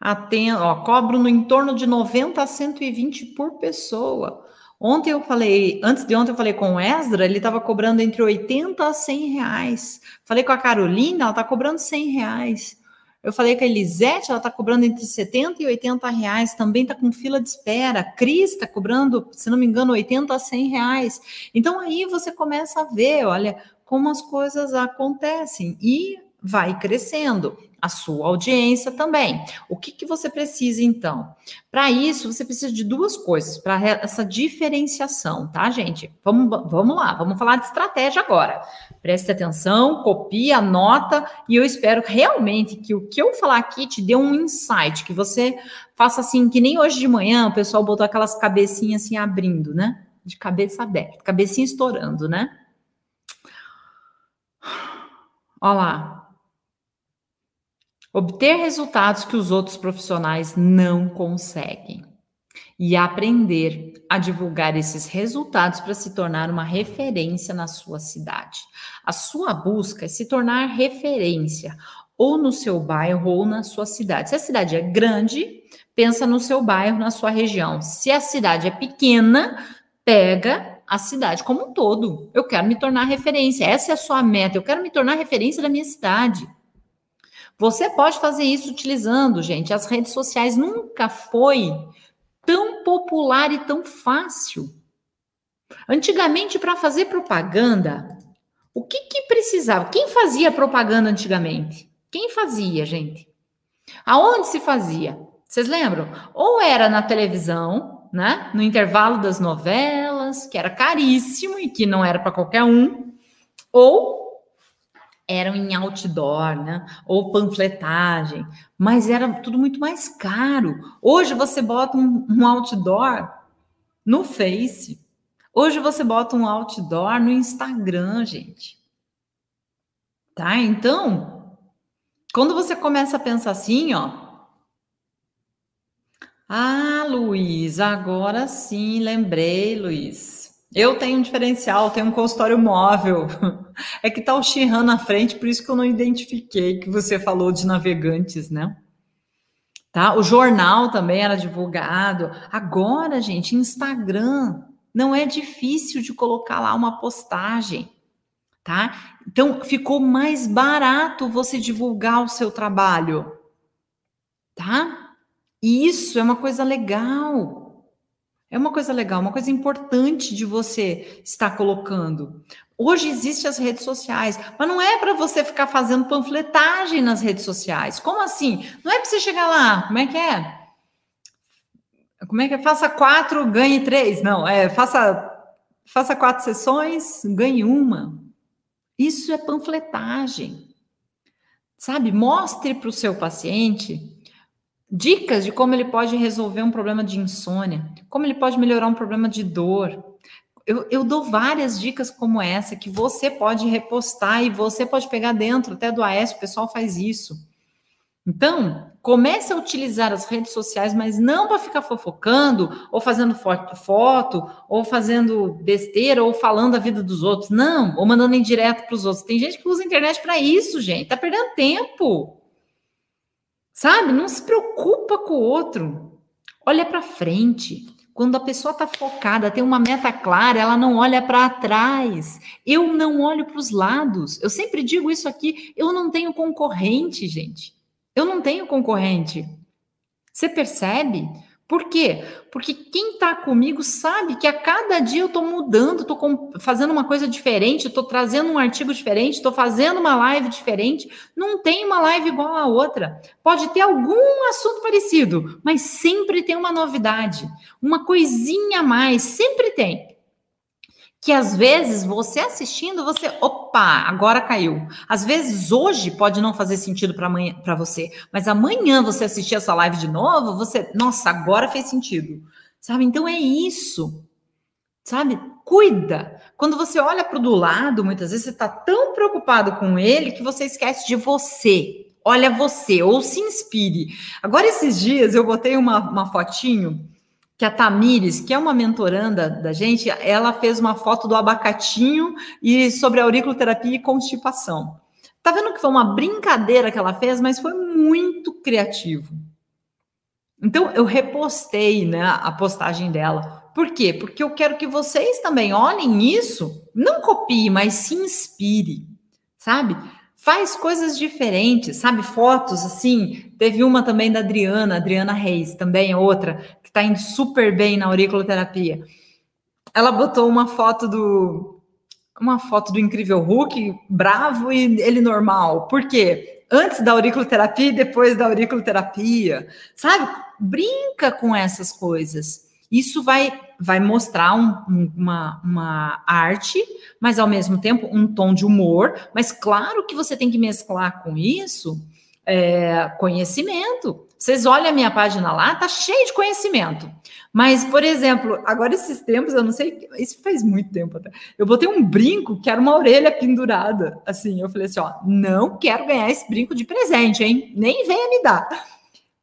atendo, ó, cobro no entorno de 90 a 120 por pessoa. Ontem eu falei, antes de ontem eu falei com o Esdra, ele estava cobrando entre 80 a 100 reais. Falei com a Carolina, ela está cobrando 100 reais. Eu falei com a Elisete, ela está cobrando entre 70 e 80 reais, também está com fila de espera. Cris está cobrando, se não me engano, 80 a 100 reais. Então aí você começa a ver, olha, como as coisas acontecem e vai crescendo a sua audiência também. O que, que você precisa, então? Para isso, você precisa de duas coisas, para essa diferenciação, tá, gente? Vamos, vamos lá, vamos falar de estratégia agora. Preste atenção, copie, anota, e eu espero realmente que o que eu falar aqui te dê um insight, que você faça assim, que nem hoje de manhã o pessoal botou aquelas cabecinhas assim abrindo, né? De cabeça aberta, cabecinha estourando, né? Olha lá, obter resultados que os outros profissionais não conseguem. e aprender a divulgar esses resultados para se tornar uma referência na sua cidade. A sua busca é se tornar referência ou no seu bairro ou na sua cidade. Se a cidade é grande, pensa no seu bairro, na sua região. Se a cidade é pequena, pega a cidade como um todo. Eu quero me tornar referência. Essa é a sua meta. Eu quero me tornar referência da minha cidade. Você pode fazer isso utilizando, gente, as redes sociais. Nunca foi tão popular e tão fácil. Antigamente, para fazer propaganda, o que, que precisava? Quem fazia propaganda antigamente? Quem fazia, gente? Aonde se fazia? Vocês lembram? Ou era na televisão, né? No intervalo das novelas, que era caríssimo e que não era para qualquer um, ou eram em outdoor, né? Ou panfletagem, mas era tudo muito mais caro. Hoje você bota um, um outdoor no Face. Hoje você bota um outdoor no Instagram, gente. Tá? Então, quando você começa a pensar assim, ó. Ah, Luiz, agora sim, lembrei, Luiz. Eu tenho um diferencial, tenho um consultório móvel. É que tá o Shihan na frente, por isso que eu não identifiquei que você falou de navegantes, né? Tá? O jornal também era divulgado. Agora, gente, Instagram não é difícil de colocar lá uma postagem, tá? Então ficou mais barato você divulgar o seu trabalho, tá? E isso é uma coisa legal. É uma coisa legal, uma coisa importante de você estar colocando. Hoje existem as redes sociais, mas não é para você ficar fazendo panfletagem nas redes sociais. Como assim? Não é para você chegar lá, como é que é? Como é que é? Faça quatro, ganhe três. Não, é faça, faça quatro sessões, ganhe uma. Isso é panfletagem. Sabe? Mostre para o seu paciente Dicas de como ele pode resolver um problema de insônia, como ele pode melhorar um problema de dor. Eu, eu, dou várias dicas como essa que você pode repostar e você pode pegar dentro, até do AS, o pessoal faz isso. Então, comece a utilizar as redes sociais, mas não para ficar fofocando, ou fazendo foto, foto, ou fazendo besteira, ou falando a vida dos outros. Não, ou mandando em direto para os outros. Tem gente que usa a internet para isso, gente. Tá perdendo tempo. Sabe? Não se preocupa com o outro. Olha para frente. Quando a pessoa está focada, tem uma meta clara, ela não olha para trás. Eu não olho para os lados. Eu sempre digo isso aqui. Eu não tenho concorrente, gente. Eu não tenho concorrente. Você percebe? Por quê? Porque quem está comigo sabe que a cada dia eu estou mudando, estou fazendo uma coisa diferente, estou trazendo um artigo diferente, estou fazendo uma live diferente. Não tem uma live igual a outra. Pode ter algum assunto parecido, mas sempre tem uma novidade, uma coisinha a mais, sempre tem que às vezes você assistindo, você, opa, agora caiu. Às vezes hoje pode não fazer sentido para amanhã para você, mas amanhã você assistir essa live de novo, você, nossa, agora fez sentido. Sabe? Então é isso. Sabe? Cuida. Quando você olha para o do lado, muitas vezes você está tão preocupado com ele que você esquece de você. Olha você, ou se inspire. Agora, esses dias, eu botei uma, uma fotinho que a Tamires, que é uma mentoranda da gente, ela fez uma foto do abacatinho e sobre auriculoterapia e constipação. Tá vendo que foi uma brincadeira que ela fez, mas foi muito criativo. Então eu repostei, né, a postagem dela. Por quê? Porque eu quero que vocês também olhem isso, não copie, mas se inspire, sabe? Faz coisas diferentes, sabe? Fotos assim. Teve uma também da Adriana, Adriana Reis, também é outra, está indo super bem na auriculoterapia. Ela botou uma foto do uma foto do incrível Hulk, bravo e ele normal. Por quê? Antes da auriculoterapia e depois da auriculoterapia. Sabe? Brinca com essas coisas. Isso vai, vai mostrar um, uma, uma arte, mas ao mesmo tempo um tom de humor. Mas claro que você tem que mesclar com isso é, conhecimento. Vocês olham a minha página lá, tá cheio de conhecimento. Mas, por exemplo, agora esses tempos, eu não sei, isso faz muito tempo até. Eu botei um brinco que era uma orelha pendurada. Assim, eu falei assim: ó, não quero ganhar esse brinco de presente, hein? Nem venha me dar.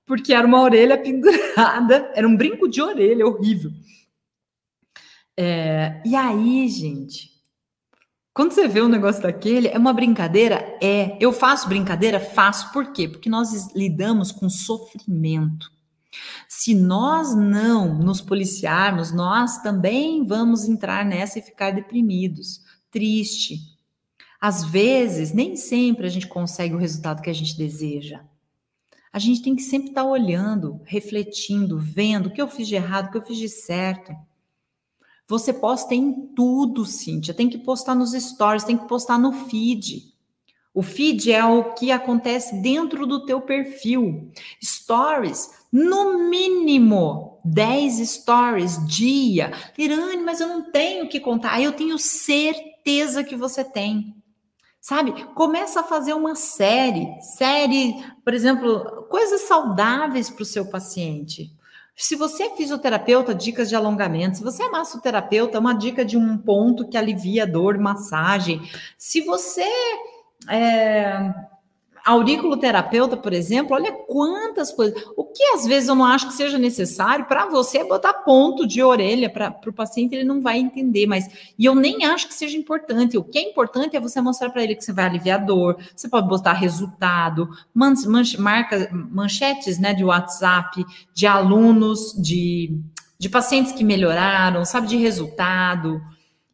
porque era uma orelha pendurada, era um brinco de orelha horrível. É, e aí, gente, quando você vê um negócio daquele, é uma brincadeira? É. Eu faço brincadeira? Faço. Por quê? Porque nós lidamos com sofrimento. Se nós não nos policiarmos, nós também vamos entrar nessa e ficar deprimidos, triste. Às vezes, nem sempre a gente consegue o resultado que a gente deseja. A gente tem que sempre estar olhando, refletindo, vendo o que eu fiz de errado, o que eu fiz de certo. Você posta em tudo, Cíntia. Tem que postar nos stories, tem que postar no feed. O feed é o que acontece dentro do teu perfil. Stories, no mínimo 10 stories dia. Irane, mas eu não tenho o que contar. Eu tenho certeza que você tem. Sabe? Começa a fazer uma série, série, por exemplo, coisas saudáveis para o seu paciente. Se você é fisioterapeuta, dicas de alongamento. Se você é massoterapeuta, uma dica de um ponto que alivia a dor, massagem. Se você é auriculoterapeuta, por exemplo, olha quantas coisas. O que às vezes eu não acho que seja necessário para você botar ponto de orelha para o paciente, ele não vai entender, mas e eu nem acho que seja importante. O que é importante é você mostrar para ele que você vai aliviar dor, você pode botar resultado, man, marca, manchetes né, de WhatsApp de alunos, de, de pacientes que melhoraram, sabe, de resultado.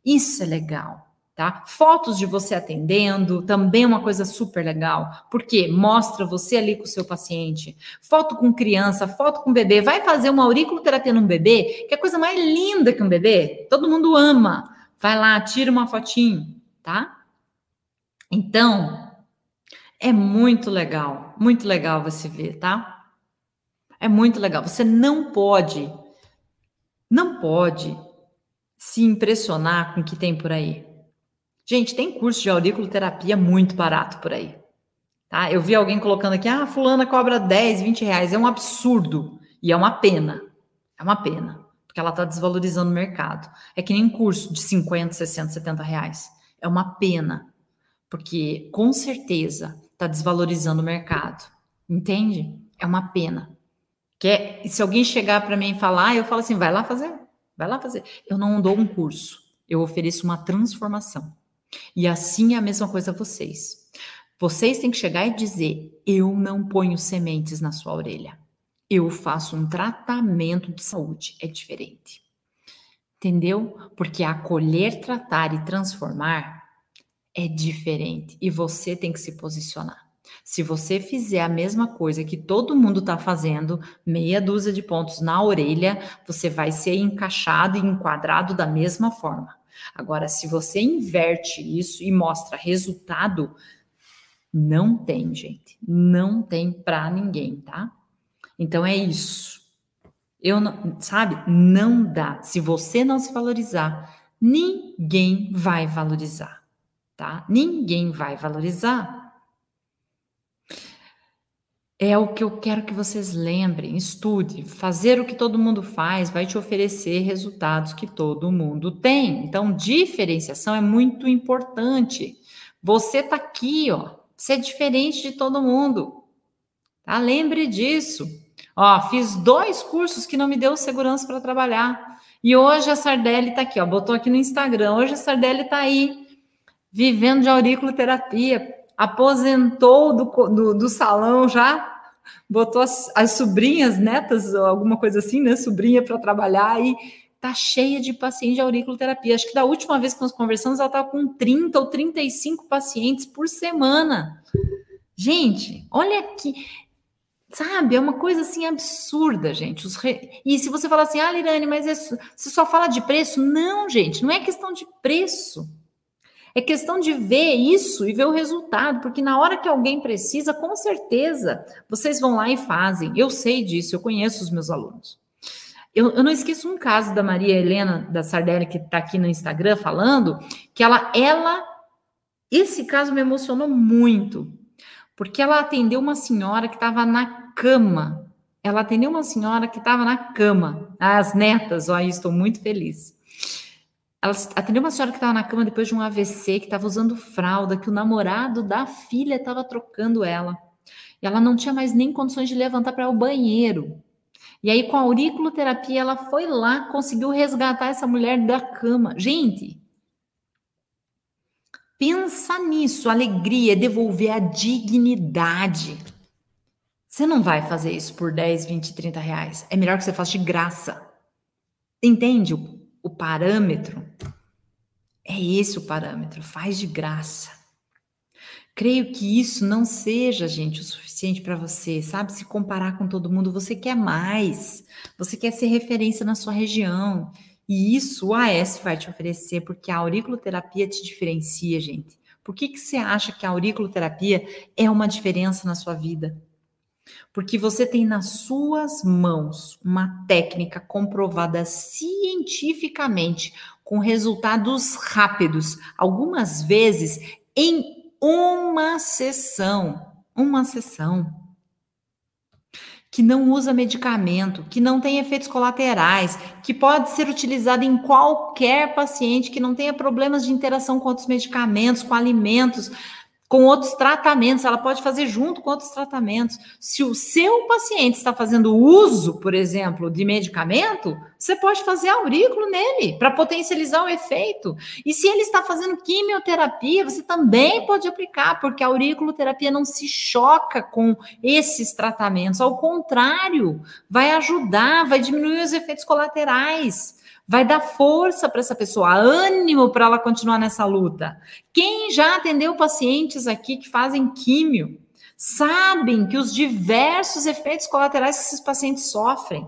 Isso é legal tá? Fotos de você atendendo, também é uma coisa super legal, porque mostra você ali com o seu paciente. Foto com criança, foto com bebê. Vai fazer uma auriculoterapia num bebê, que é a coisa mais linda que um bebê. Todo mundo ama. Vai lá, tira uma fotinho, tá? Então, é muito legal, muito legal você ver, tá? É muito legal. Você não pode, não pode se impressionar com o que tem por aí. Gente, tem curso de auriculoterapia muito barato por aí. Tá? Eu vi alguém colocando aqui, ah, fulana cobra 10, 20 reais. É um absurdo. E é uma pena. É uma pena. Porque ela está desvalorizando o mercado. É que nem um curso de 50, 60, 70 reais. É uma pena. Porque, com certeza, está desvalorizando o mercado. Entende? É uma pena. Que é, se alguém chegar para mim e falar, eu falo assim, vai lá fazer. Vai lá fazer. Eu não dou um curso. Eu ofereço uma transformação. E assim é a mesma coisa vocês. Vocês têm que chegar e dizer: eu não ponho sementes na sua orelha. Eu faço um tratamento de saúde. É diferente. Entendeu? Porque acolher, tratar e transformar é diferente. E você tem que se posicionar. Se você fizer a mesma coisa que todo mundo está fazendo, meia dúzia de pontos na orelha, você vai ser encaixado e enquadrado da mesma forma. Agora, se você inverte isso e mostra resultado, não tem, gente. Não tem para ninguém, tá? Então é isso. Eu não, sabe? Não dá. Se você não se valorizar, ninguém vai valorizar, tá? Ninguém vai valorizar é o que eu quero que vocês lembrem. Estude. Fazer o que todo mundo faz vai te oferecer resultados que todo mundo tem. Então, diferenciação é muito importante. Você tá aqui, ó. Você é diferente de todo mundo. Tá? Lembre disso. Ó, fiz dois cursos que não me deu segurança para trabalhar. E hoje a Sardelli tá aqui, ó. Botou aqui no Instagram. Hoje a Sardelli tá aí, vivendo de auriculoterapia aposentou do, do, do salão já, botou as, as, sobrinhas, netas, alguma coisa assim, né? Sobrinha para trabalhar e tá cheia de pacientes de auriculoterapia. Acho que da última vez que nós conversamos, ela estava com 30 ou 35 pacientes por semana. Gente, olha aqui. Sabe, é uma coisa assim absurda, gente. Re... E se você falar assim, ah, Lirane, mas é... você só fala de preço? Não, gente, não é questão de preço. É questão de ver isso e ver o resultado, porque na hora que alguém precisa, com certeza, vocês vão lá e fazem. Eu sei disso, eu conheço os meus alunos. Eu, eu não esqueço um caso da Maria Helena da Sardelli, que está aqui no Instagram falando, que ela, ela, esse caso me emocionou muito, porque ela atendeu uma senhora que estava na cama. Ela atendeu uma senhora que estava na cama. As netas, olha, estou muito feliz. Ela atendeu uma senhora que estava na cama depois de um AVC, que estava usando fralda, que o namorado da filha estava trocando ela. E ela não tinha mais nem condições de levantar para o banheiro. E aí, com a auriculoterapia, ela foi lá, conseguiu resgatar essa mulher da cama. Gente, pensa nisso. Alegria é devolver a dignidade. Você não vai fazer isso por 10, 20, 30 reais. É melhor que você faça de graça. Entende o, parâmetro? É esse o parâmetro. Faz de graça. Creio que isso não seja, gente, o suficiente para você, sabe? Se comparar com todo mundo, você quer mais. Você quer ser referência na sua região. E isso o AS vai te oferecer, porque a auriculoterapia te diferencia, gente. Por que, que você acha que a auriculoterapia é uma diferença na sua vida? Porque você tem nas suas mãos uma técnica comprovada cientificamente, com resultados rápidos, algumas vezes em uma sessão, uma sessão que não usa medicamento, que não tem efeitos colaterais, que pode ser utilizado em qualquer paciente que não tenha problemas de interação com outros medicamentos, com alimentos, com outros tratamentos, ela pode fazer junto com outros tratamentos. Se o seu paciente está fazendo uso, por exemplo, de medicamento, você pode fazer aurículo nele para potencializar o efeito. E se ele está fazendo quimioterapia, você também pode aplicar, porque a auriculoterapia não se choca com esses tratamentos, ao contrário, vai ajudar, vai diminuir os efeitos colaterais vai dar força para essa pessoa, ânimo para ela continuar nessa luta. Quem já atendeu pacientes aqui que fazem químio, sabem que os diversos efeitos colaterais que esses pacientes sofrem.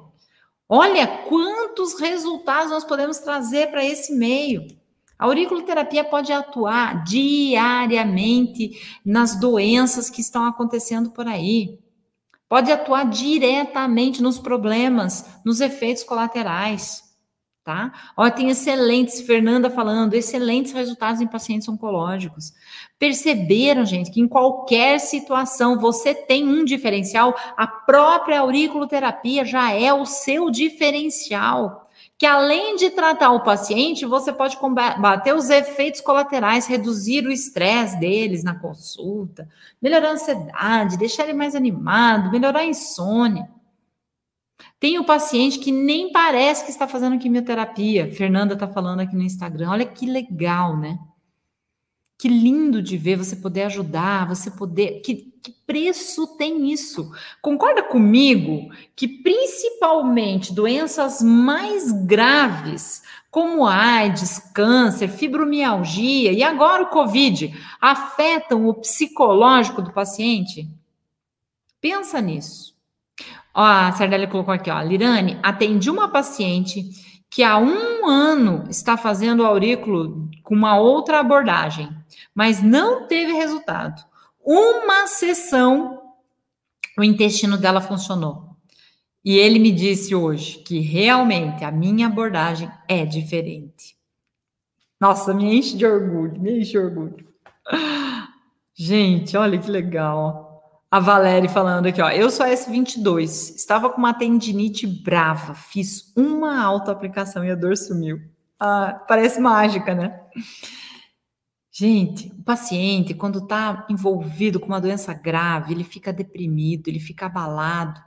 Olha quantos resultados nós podemos trazer para esse meio. A auriculoterapia pode atuar diariamente nas doenças que estão acontecendo por aí. Pode atuar diretamente nos problemas, nos efeitos colaterais tá? Ó, tem excelentes, Fernanda falando, excelentes resultados em pacientes oncológicos. Perceberam, gente, que em qualquer situação você tem um diferencial, a própria auriculoterapia já é o seu diferencial. Que além de tratar o paciente, você pode combater os efeitos colaterais, reduzir o estresse deles na consulta, melhorar a ansiedade, deixar ele mais animado, melhorar a insônia. Tem o paciente que nem parece que está fazendo quimioterapia. Fernanda está falando aqui no Instagram. Olha que legal, né? Que lindo de ver você poder ajudar, você poder. Que, que preço tem isso? Concorda comigo que principalmente doenças mais graves, como AIDS, câncer, fibromialgia e agora o Covid, afetam o psicológico do paciente? Pensa nisso. Ó, a Sardelli colocou aqui, ó. Lirane, atendi uma paciente que há um ano está fazendo aurículo com uma outra abordagem, mas não teve resultado. Uma sessão, o intestino dela funcionou. E ele me disse hoje que realmente a minha abordagem é diferente. Nossa, me enche de orgulho, me enche de orgulho. Gente, olha que legal. A Valéria falando aqui, ó. Eu sou S22, estava com uma tendinite brava, fiz uma autoaplicação e a dor sumiu. Ah, parece mágica, né? Gente, o paciente, quando está envolvido com uma doença grave, ele fica deprimido, ele fica abalado.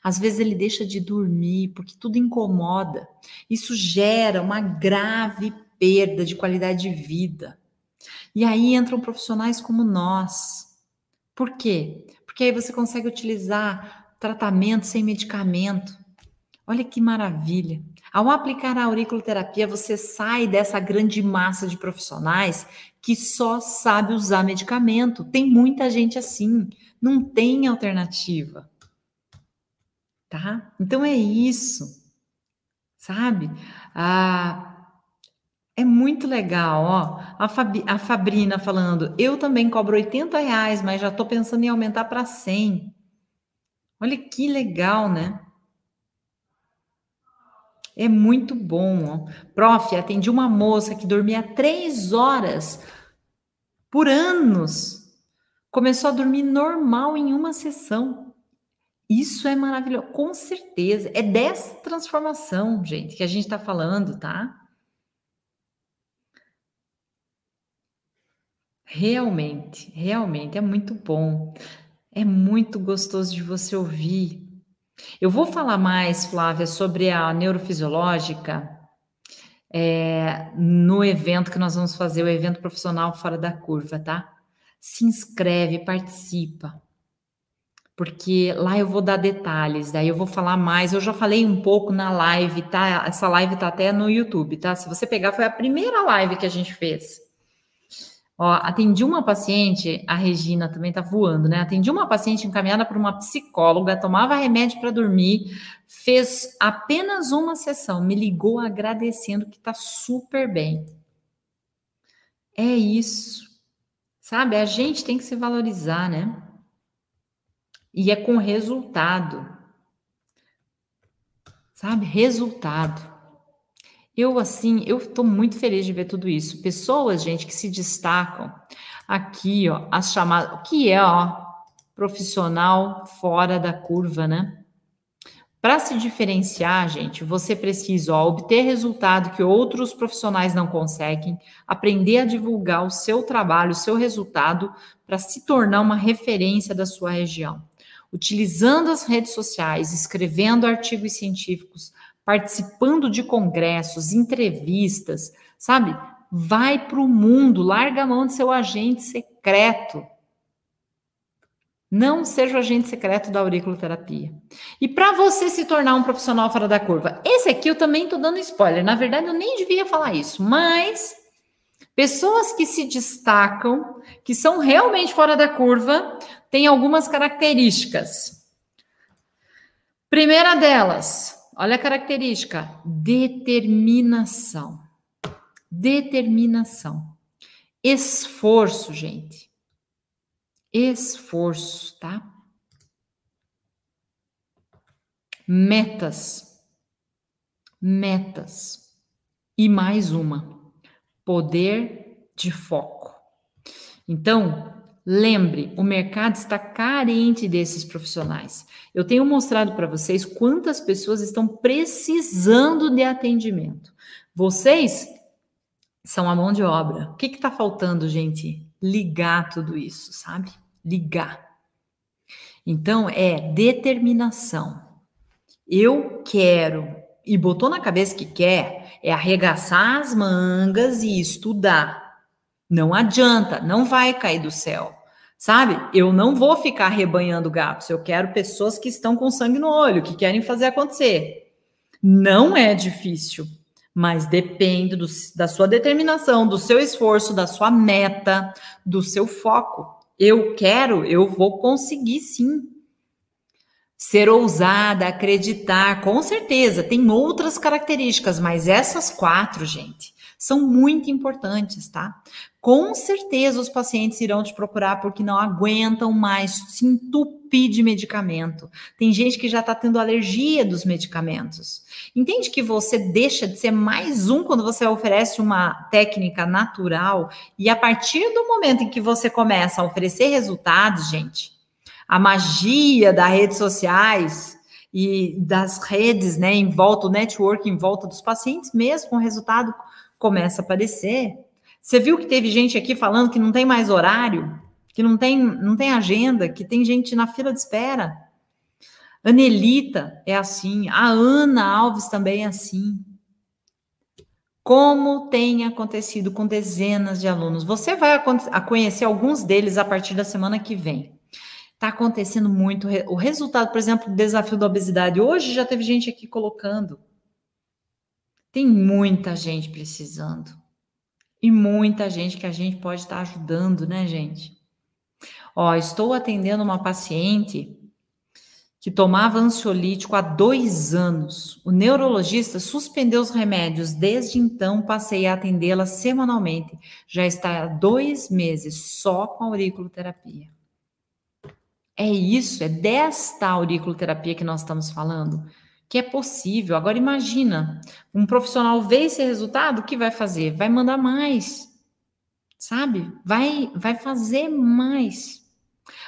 Às vezes ele deixa de dormir porque tudo incomoda. Isso gera uma grave perda de qualidade de vida. E aí entram profissionais como nós, por quê? Porque aí você consegue utilizar tratamento sem medicamento. Olha que maravilha. Ao aplicar a auriculoterapia, você sai dessa grande massa de profissionais que só sabe usar medicamento. Tem muita gente assim, não tem alternativa. Tá? Então é isso. Sabe? Ah, é muito legal, ó. A, Fabi, a Fabrina falando, eu também cobro 80 reais, mas já estou pensando em aumentar para 100. Olha que legal, né? É muito bom. Ó. Prof, atendi uma moça que dormia três horas por anos. Começou a dormir normal em uma sessão. Isso é maravilhoso, com certeza. É dessa transformação, gente, que a gente está falando, tá? Realmente, realmente é muito bom. É muito gostoso de você ouvir. Eu vou falar mais, Flávia, sobre a neurofisiológica é, no evento que nós vamos fazer, o evento profissional fora da curva, tá? Se inscreve, participa. Porque lá eu vou dar detalhes, daí eu vou falar mais. Eu já falei um pouco na live, tá? Essa live tá até no YouTube, tá? Se você pegar, foi a primeira live que a gente fez. Ó, atendi uma paciente, a Regina também tá voando, né? Atendi uma paciente encaminhada por uma psicóloga, tomava remédio para dormir, fez apenas uma sessão, me ligou agradecendo que tá super bem. É isso. Sabe, a gente tem que se valorizar, né? E é com resultado. Sabe? Resultado. Eu, assim, eu estou muito feliz de ver tudo isso. Pessoas, gente, que se destacam aqui, ó, as chamadas, o que é, ó, profissional fora da curva, né? Para se diferenciar, gente, você precisa ó, obter resultado que outros profissionais não conseguem, aprender a divulgar o seu trabalho, o seu resultado, para se tornar uma referência da sua região. Utilizando as redes sociais, escrevendo artigos científicos, participando de congressos, entrevistas, sabe? Vai para o mundo, larga a mão de seu agente secreto. Não seja o agente secreto da auriculoterapia. E para você se tornar um profissional fora da curva, esse aqui eu também estou dando spoiler. Na verdade, eu nem devia falar isso, mas pessoas que se destacam, que são realmente fora da curva, têm algumas características. Primeira delas, Olha a característica: determinação. Determinação. Esforço, gente. Esforço, tá? Metas. Metas. E mais uma: poder de foco. Então, Lembre, o mercado está carente desses profissionais. Eu tenho mostrado para vocês quantas pessoas estão precisando de atendimento. Vocês são a mão de obra. O que está faltando, gente? Ligar tudo isso, sabe? Ligar. Então, é determinação. Eu quero, e botou na cabeça que quer, é arregaçar as mangas e estudar. Não adianta, não vai cair do céu. Sabe? Eu não vou ficar rebanhando gatos. Eu quero pessoas que estão com sangue no olho, que querem fazer acontecer. Não é difícil, mas depende do, da sua determinação, do seu esforço, da sua meta, do seu foco. Eu quero, eu vou conseguir sim. Ser ousada, acreditar, com certeza, tem outras características, mas essas quatro, gente, são muito importantes, tá? Com certeza os pacientes irão te procurar porque não aguentam mais se entupir de medicamento. Tem gente que já está tendo alergia dos medicamentos. Entende que você deixa de ser mais um quando você oferece uma técnica natural e a partir do momento em que você começa a oferecer resultados, gente, a magia das redes sociais e das redes, né, em volta, o network em volta dos pacientes, mesmo com resultado começa a aparecer. Você viu que teve gente aqui falando que não tem mais horário, que não tem, não tem agenda, que tem gente na fila de espera. Anelita é assim, a Ana Alves também é assim. Como tem acontecido com dezenas de alunos. Você vai a conhecer alguns deles a partir da semana que vem. Está acontecendo muito. O resultado, por exemplo, do desafio da obesidade. Hoje já teve gente aqui colocando tem muita gente precisando. E muita gente que a gente pode estar ajudando, né, gente? Ó, estou atendendo uma paciente que tomava ansiolítico há dois anos. O neurologista suspendeu os remédios. Desde então, passei a atendê-la semanalmente. Já está há dois meses só com auriculoterapia. É isso, é desta auriculoterapia que nós estamos falando que é possível. Agora imagina, um profissional vê esse resultado, o que vai fazer? Vai mandar mais. Sabe? Vai vai fazer mais.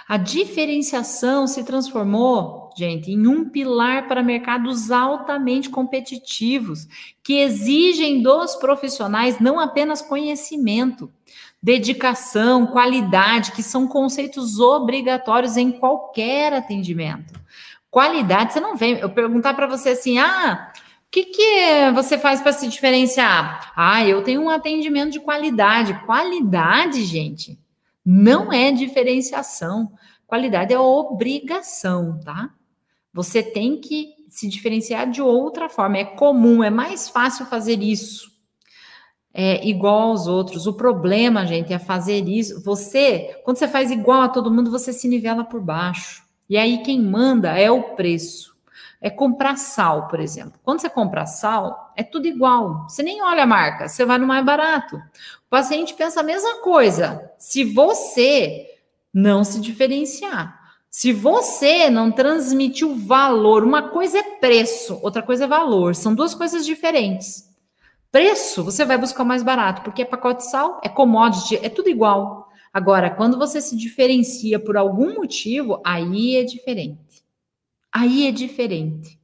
A diferenciação se transformou, gente, em um pilar para mercados altamente competitivos, que exigem dos profissionais não apenas conhecimento, dedicação, qualidade, que são conceitos obrigatórios em qualquer atendimento. Qualidade, você não vem. Eu perguntar para você assim, ah, o que, que você faz para se diferenciar? Ah, eu tenho um atendimento de qualidade. Qualidade, gente, não é diferenciação. Qualidade é obrigação, tá? Você tem que se diferenciar de outra forma. É comum, é mais fácil fazer isso. É igual aos outros. O problema, gente, é fazer isso. Você, quando você faz igual a todo mundo, você se nivela por baixo. E aí quem manda é o preço. É comprar sal, por exemplo. Quando você compra sal, é tudo igual. Você nem olha a marca, você vai no mais barato. O paciente pensa a mesma coisa. Se você não se diferenciar, se você não transmitir o valor, uma coisa é preço, outra coisa é valor. São duas coisas diferentes. Preço, você vai buscar o mais barato, porque é pacote de sal, é commodity, é tudo igual. Agora, quando você se diferencia por algum motivo, aí é diferente. Aí é diferente.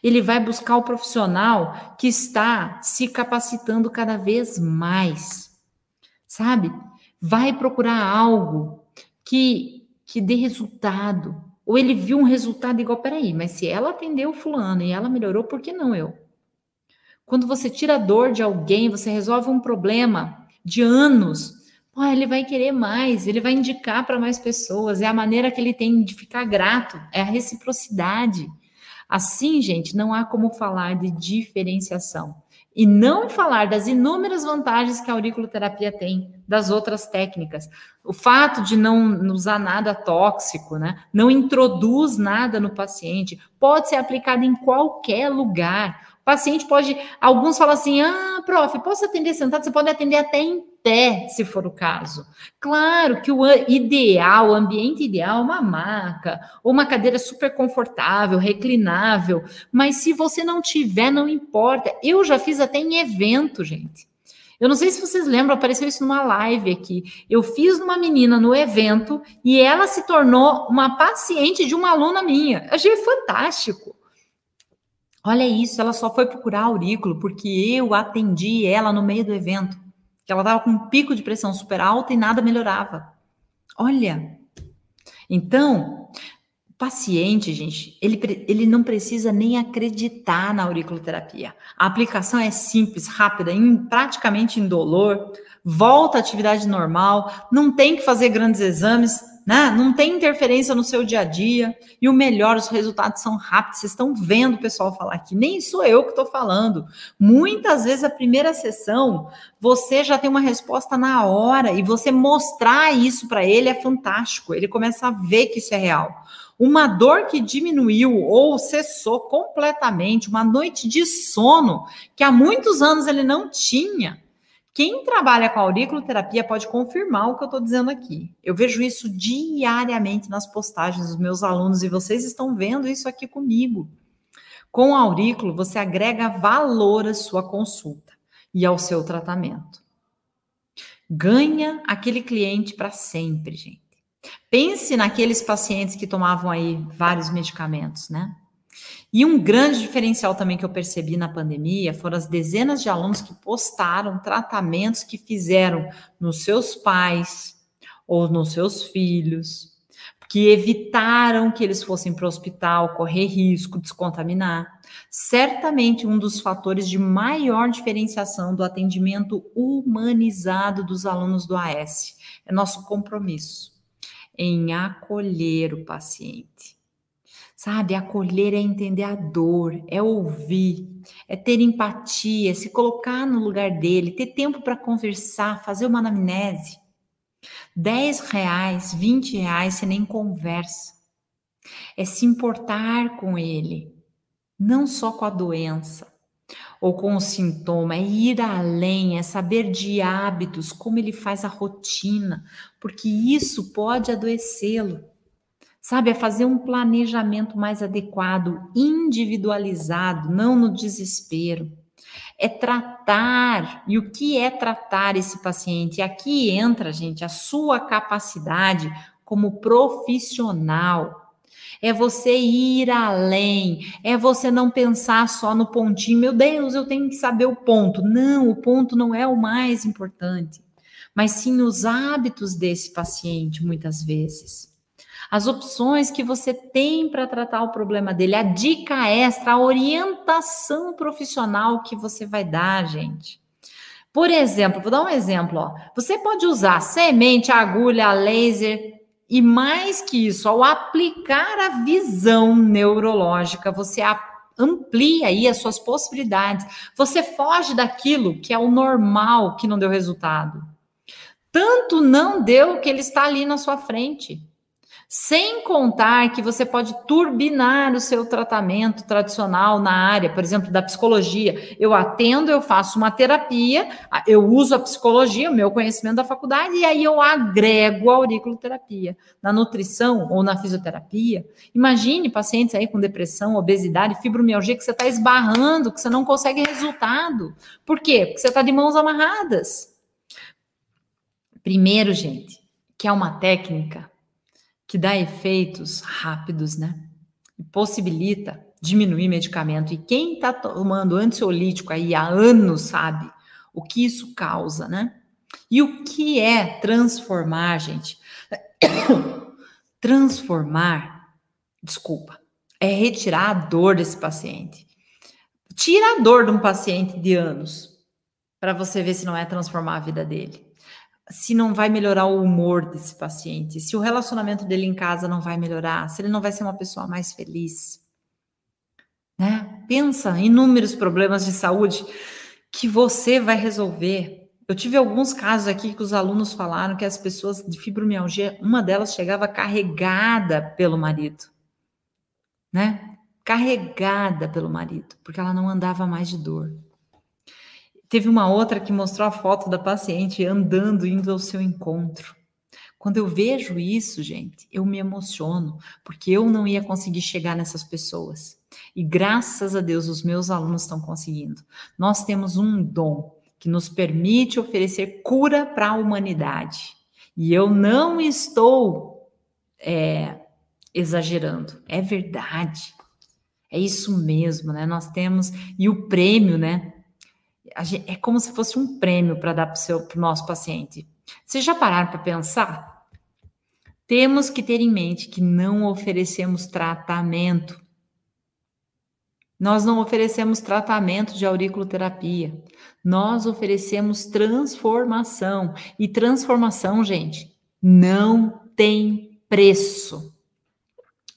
Ele vai buscar o profissional que está se capacitando cada vez mais. Sabe? Vai procurar algo que, que dê resultado. Ou ele viu um resultado igual, peraí, mas se ela atendeu fulano e ela melhorou, por que não eu? Quando você tira a dor de alguém, você resolve um problema de anos, Pô, ele vai querer mais, ele vai indicar para mais pessoas, é a maneira que ele tem de ficar grato, é a reciprocidade. Assim, gente, não há como falar de diferenciação e não falar das inúmeras vantagens que a auriculoterapia tem das outras técnicas. O fato de não usar nada tóxico, né? Não introduz nada no paciente, pode ser aplicado em qualquer lugar. Paciente pode, alguns falam assim: "Ah, prof, posso atender sentado?" Você pode atender até em pé, se for o caso. Claro que o ideal, o ambiente ideal, é uma maca, ou uma cadeira super confortável, reclinável, mas se você não tiver, não importa. Eu já fiz até em evento, gente. Eu não sei se vocês lembram, apareceu isso numa live aqui. Eu fiz uma menina no evento e ela se tornou uma paciente de uma aluna minha. achei fantástico. Olha isso, ela só foi procurar aurículo porque eu atendi ela no meio do evento que ela estava com um pico de pressão super alta e nada melhorava. Olha. Então, o paciente, gente, ele, ele não precisa nem acreditar na auriculoterapia. A aplicação é simples, rápida, praticamente indolor, volta à atividade normal, não tem que fazer grandes exames, né? Não tem interferência no seu dia a dia. E o melhor, os resultados são rápidos. Vocês estão vendo o pessoal falar aqui. Nem sou eu que estou falando. Muitas vezes a primeira sessão você já tem uma resposta na hora e você mostrar isso para ele é fantástico. Ele começa a ver que isso é real. Uma dor que diminuiu ou cessou completamente, uma noite de sono que há muitos anos ele não tinha quem trabalha com auriculoterapia pode confirmar o que eu estou dizendo aqui. Eu vejo isso diariamente nas postagens dos meus alunos e vocês estão vendo isso aqui comigo. Com o aurículo, você agrega valor à sua consulta e ao seu tratamento. Ganha aquele cliente para sempre, gente. Pense naqueles pacientes que tomavam aí vários medicamentos, né? E um grande diferencial também que eu percebi na pandemia foram as dezenas de alunos que postaram tratamentos que fizeram nos seus pais ou nos seus filhos, que evitaram que eles fossem para o hospital, correr risco de se contaminar. Certamente um dos fatores de maior diferenciação do atendimento humanizado dos alunos do AS é nosso compromisso em acolher o paciente Sabe, acolher é entender a dor, é ouvir, é ter empatia, se colocar no lugar dele, ter tempo para conversar, fazer uma anamnese. 10 reais, 20 reais, você nem conversa. É se importar com ele, não só com a doença ou com o sintoma, é ir além, é saber de hábitos, como ele faz a rotina, porque isso pode adoecê-lo sabe? É fazer um planejamento mais adequado, individualizado, não no desespero. É tratar. E o que é tratar esse paciente? E aqui entra, gente, a sua capacidade como profissional. É você ir além, é você não pensar só no pontinho, meu Deus, eu tenho que saber o ponto. Não, o ponto não é o mais importante, mas sim os hábitos desse paciente, muitas vezes. As opções que você tem para tratar o problema dele, a dica extra, a orientação profissional que você vai dar, gente. Por exemplo, vou dar um exemplo, ó. Você pode usar semente, agulha, laser, e mais que isso, ao aplicar a visão neurológica, você amplia aí as suas possibilidades. Você foge daquilo que é o normal que não deu resultado. Tanto não deu que ele está ali na sua frente. Sem contar que você pode turbinar o seu tratamento tradicional na área, por exemplo, da psicologia. Eu atendo, eu faço uma terapia, eu uso a psicologia, o meu conhecimento da faculdade, e aí eu agrego a auriculoterapia. Na nutrição ou na fisioterapia, imagine pacientes aí com depressão, obesidade, fibromialgia, que você está esbarrando, que você não consegue resultado. Por quê? Porque você está de mãos amarradas. Primeiro, gente, que é uma técnica que dá efeitos rápidos, né? E possibilita diminuir medicamento. E quem está tomando ansiolítico aí há anos sabe o que isso causa, né? E o que é transformar, gente? transformar, desculpa, é retirar a dor desse paciente. Tira a dor de um paciente de anos para você ver se não é transformar a vida dele se não vai melhorar o humor desse paciente, se o relacionamento dele em casa não vai melhorar, se ele não vai ser uma pessoa mais feliz. Né? Pensa em inúmeros problemas de saúde que você vai resolver. Eu tive alguns casos aqui que os alunos falaram que as pessoas de fibromialgia, uma delas chegava carregada pelo marido, né? Carregada pelo marido, porque ela não andava mais de dor. Teve uma outra que mostrou a foto da paciente andando, indo ao seu encontro. Quando eu vejo isso, gente, eu me emociono, porque eu não ia conseguir chegar nessas pessoas. E graças a Deus, os meus alunos estão conseguindo. Nós temos um dom que nos permite oferecer cura para a humanidade. E eu não estou é, exagerando, é verdade. É isso mesmo, né? Nós temos, e o prêmio, né? É como se fosse um prêmio para dar para o nosso paciente. Vocês já pararam para pensar? Temos que ter em mente que não oferecemos tratamento. Nós não oferecemos tratamento de auriculoterapia. Nós oferecemos transformação. E transformação, gente, não tem preço.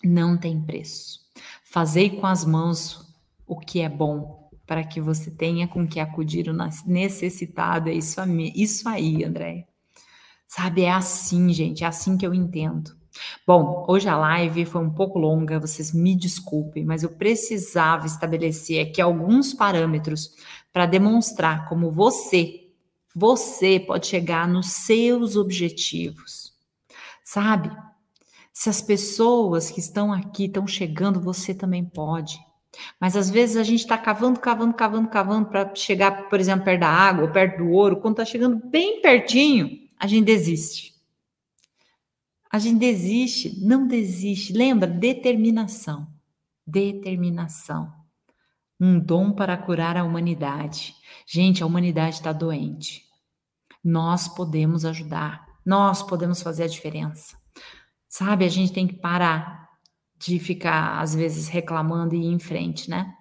Não tem preço. Fazei com as mãos o que é bom para que você tenha com que acudir o necessitado. É isso, isso aí, André. Sabe, é assim, gente, é assim que eu entendo. Bom, hoje a live foi um pouco longa, vocês me desculpem, mas eu precisava estabelecer aqui alguns parâmetros para demonstrar como você, você pode chegar nos seus objetivos. Sabe? Se as pessoas que estão aqui estão chegando, você também pode. Mas às vezes a gente está cavando, cavando, cavando, cavando para chegar, por exemplo, perto da água, ou perto do ouro. Quando está chegando bem pertinho, a gente desiste. A gente desiste, não desiste. Lembra? Determinação. Determinação. Um dom para curar a humanidade. Gente, a humanidade está doente. Nós podemos ajudar. Nós podemos fazer a diferença. Sabe, a gente tem que parar de ficar, às vezes, reclamando e ir em frente, né?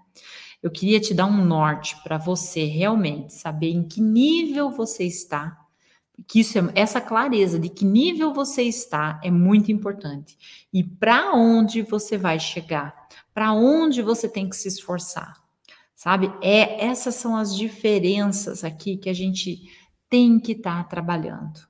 Eu queria te dar um norte para você realmente saber em que nível você está. Que isso é, essa clareza de que nível você está é muito importante. E para onde você vai chegar? Para onde você tem que se esforçar? Sabe? É essas são as diferenças aqui que a gente tem que estar tá trabalhando.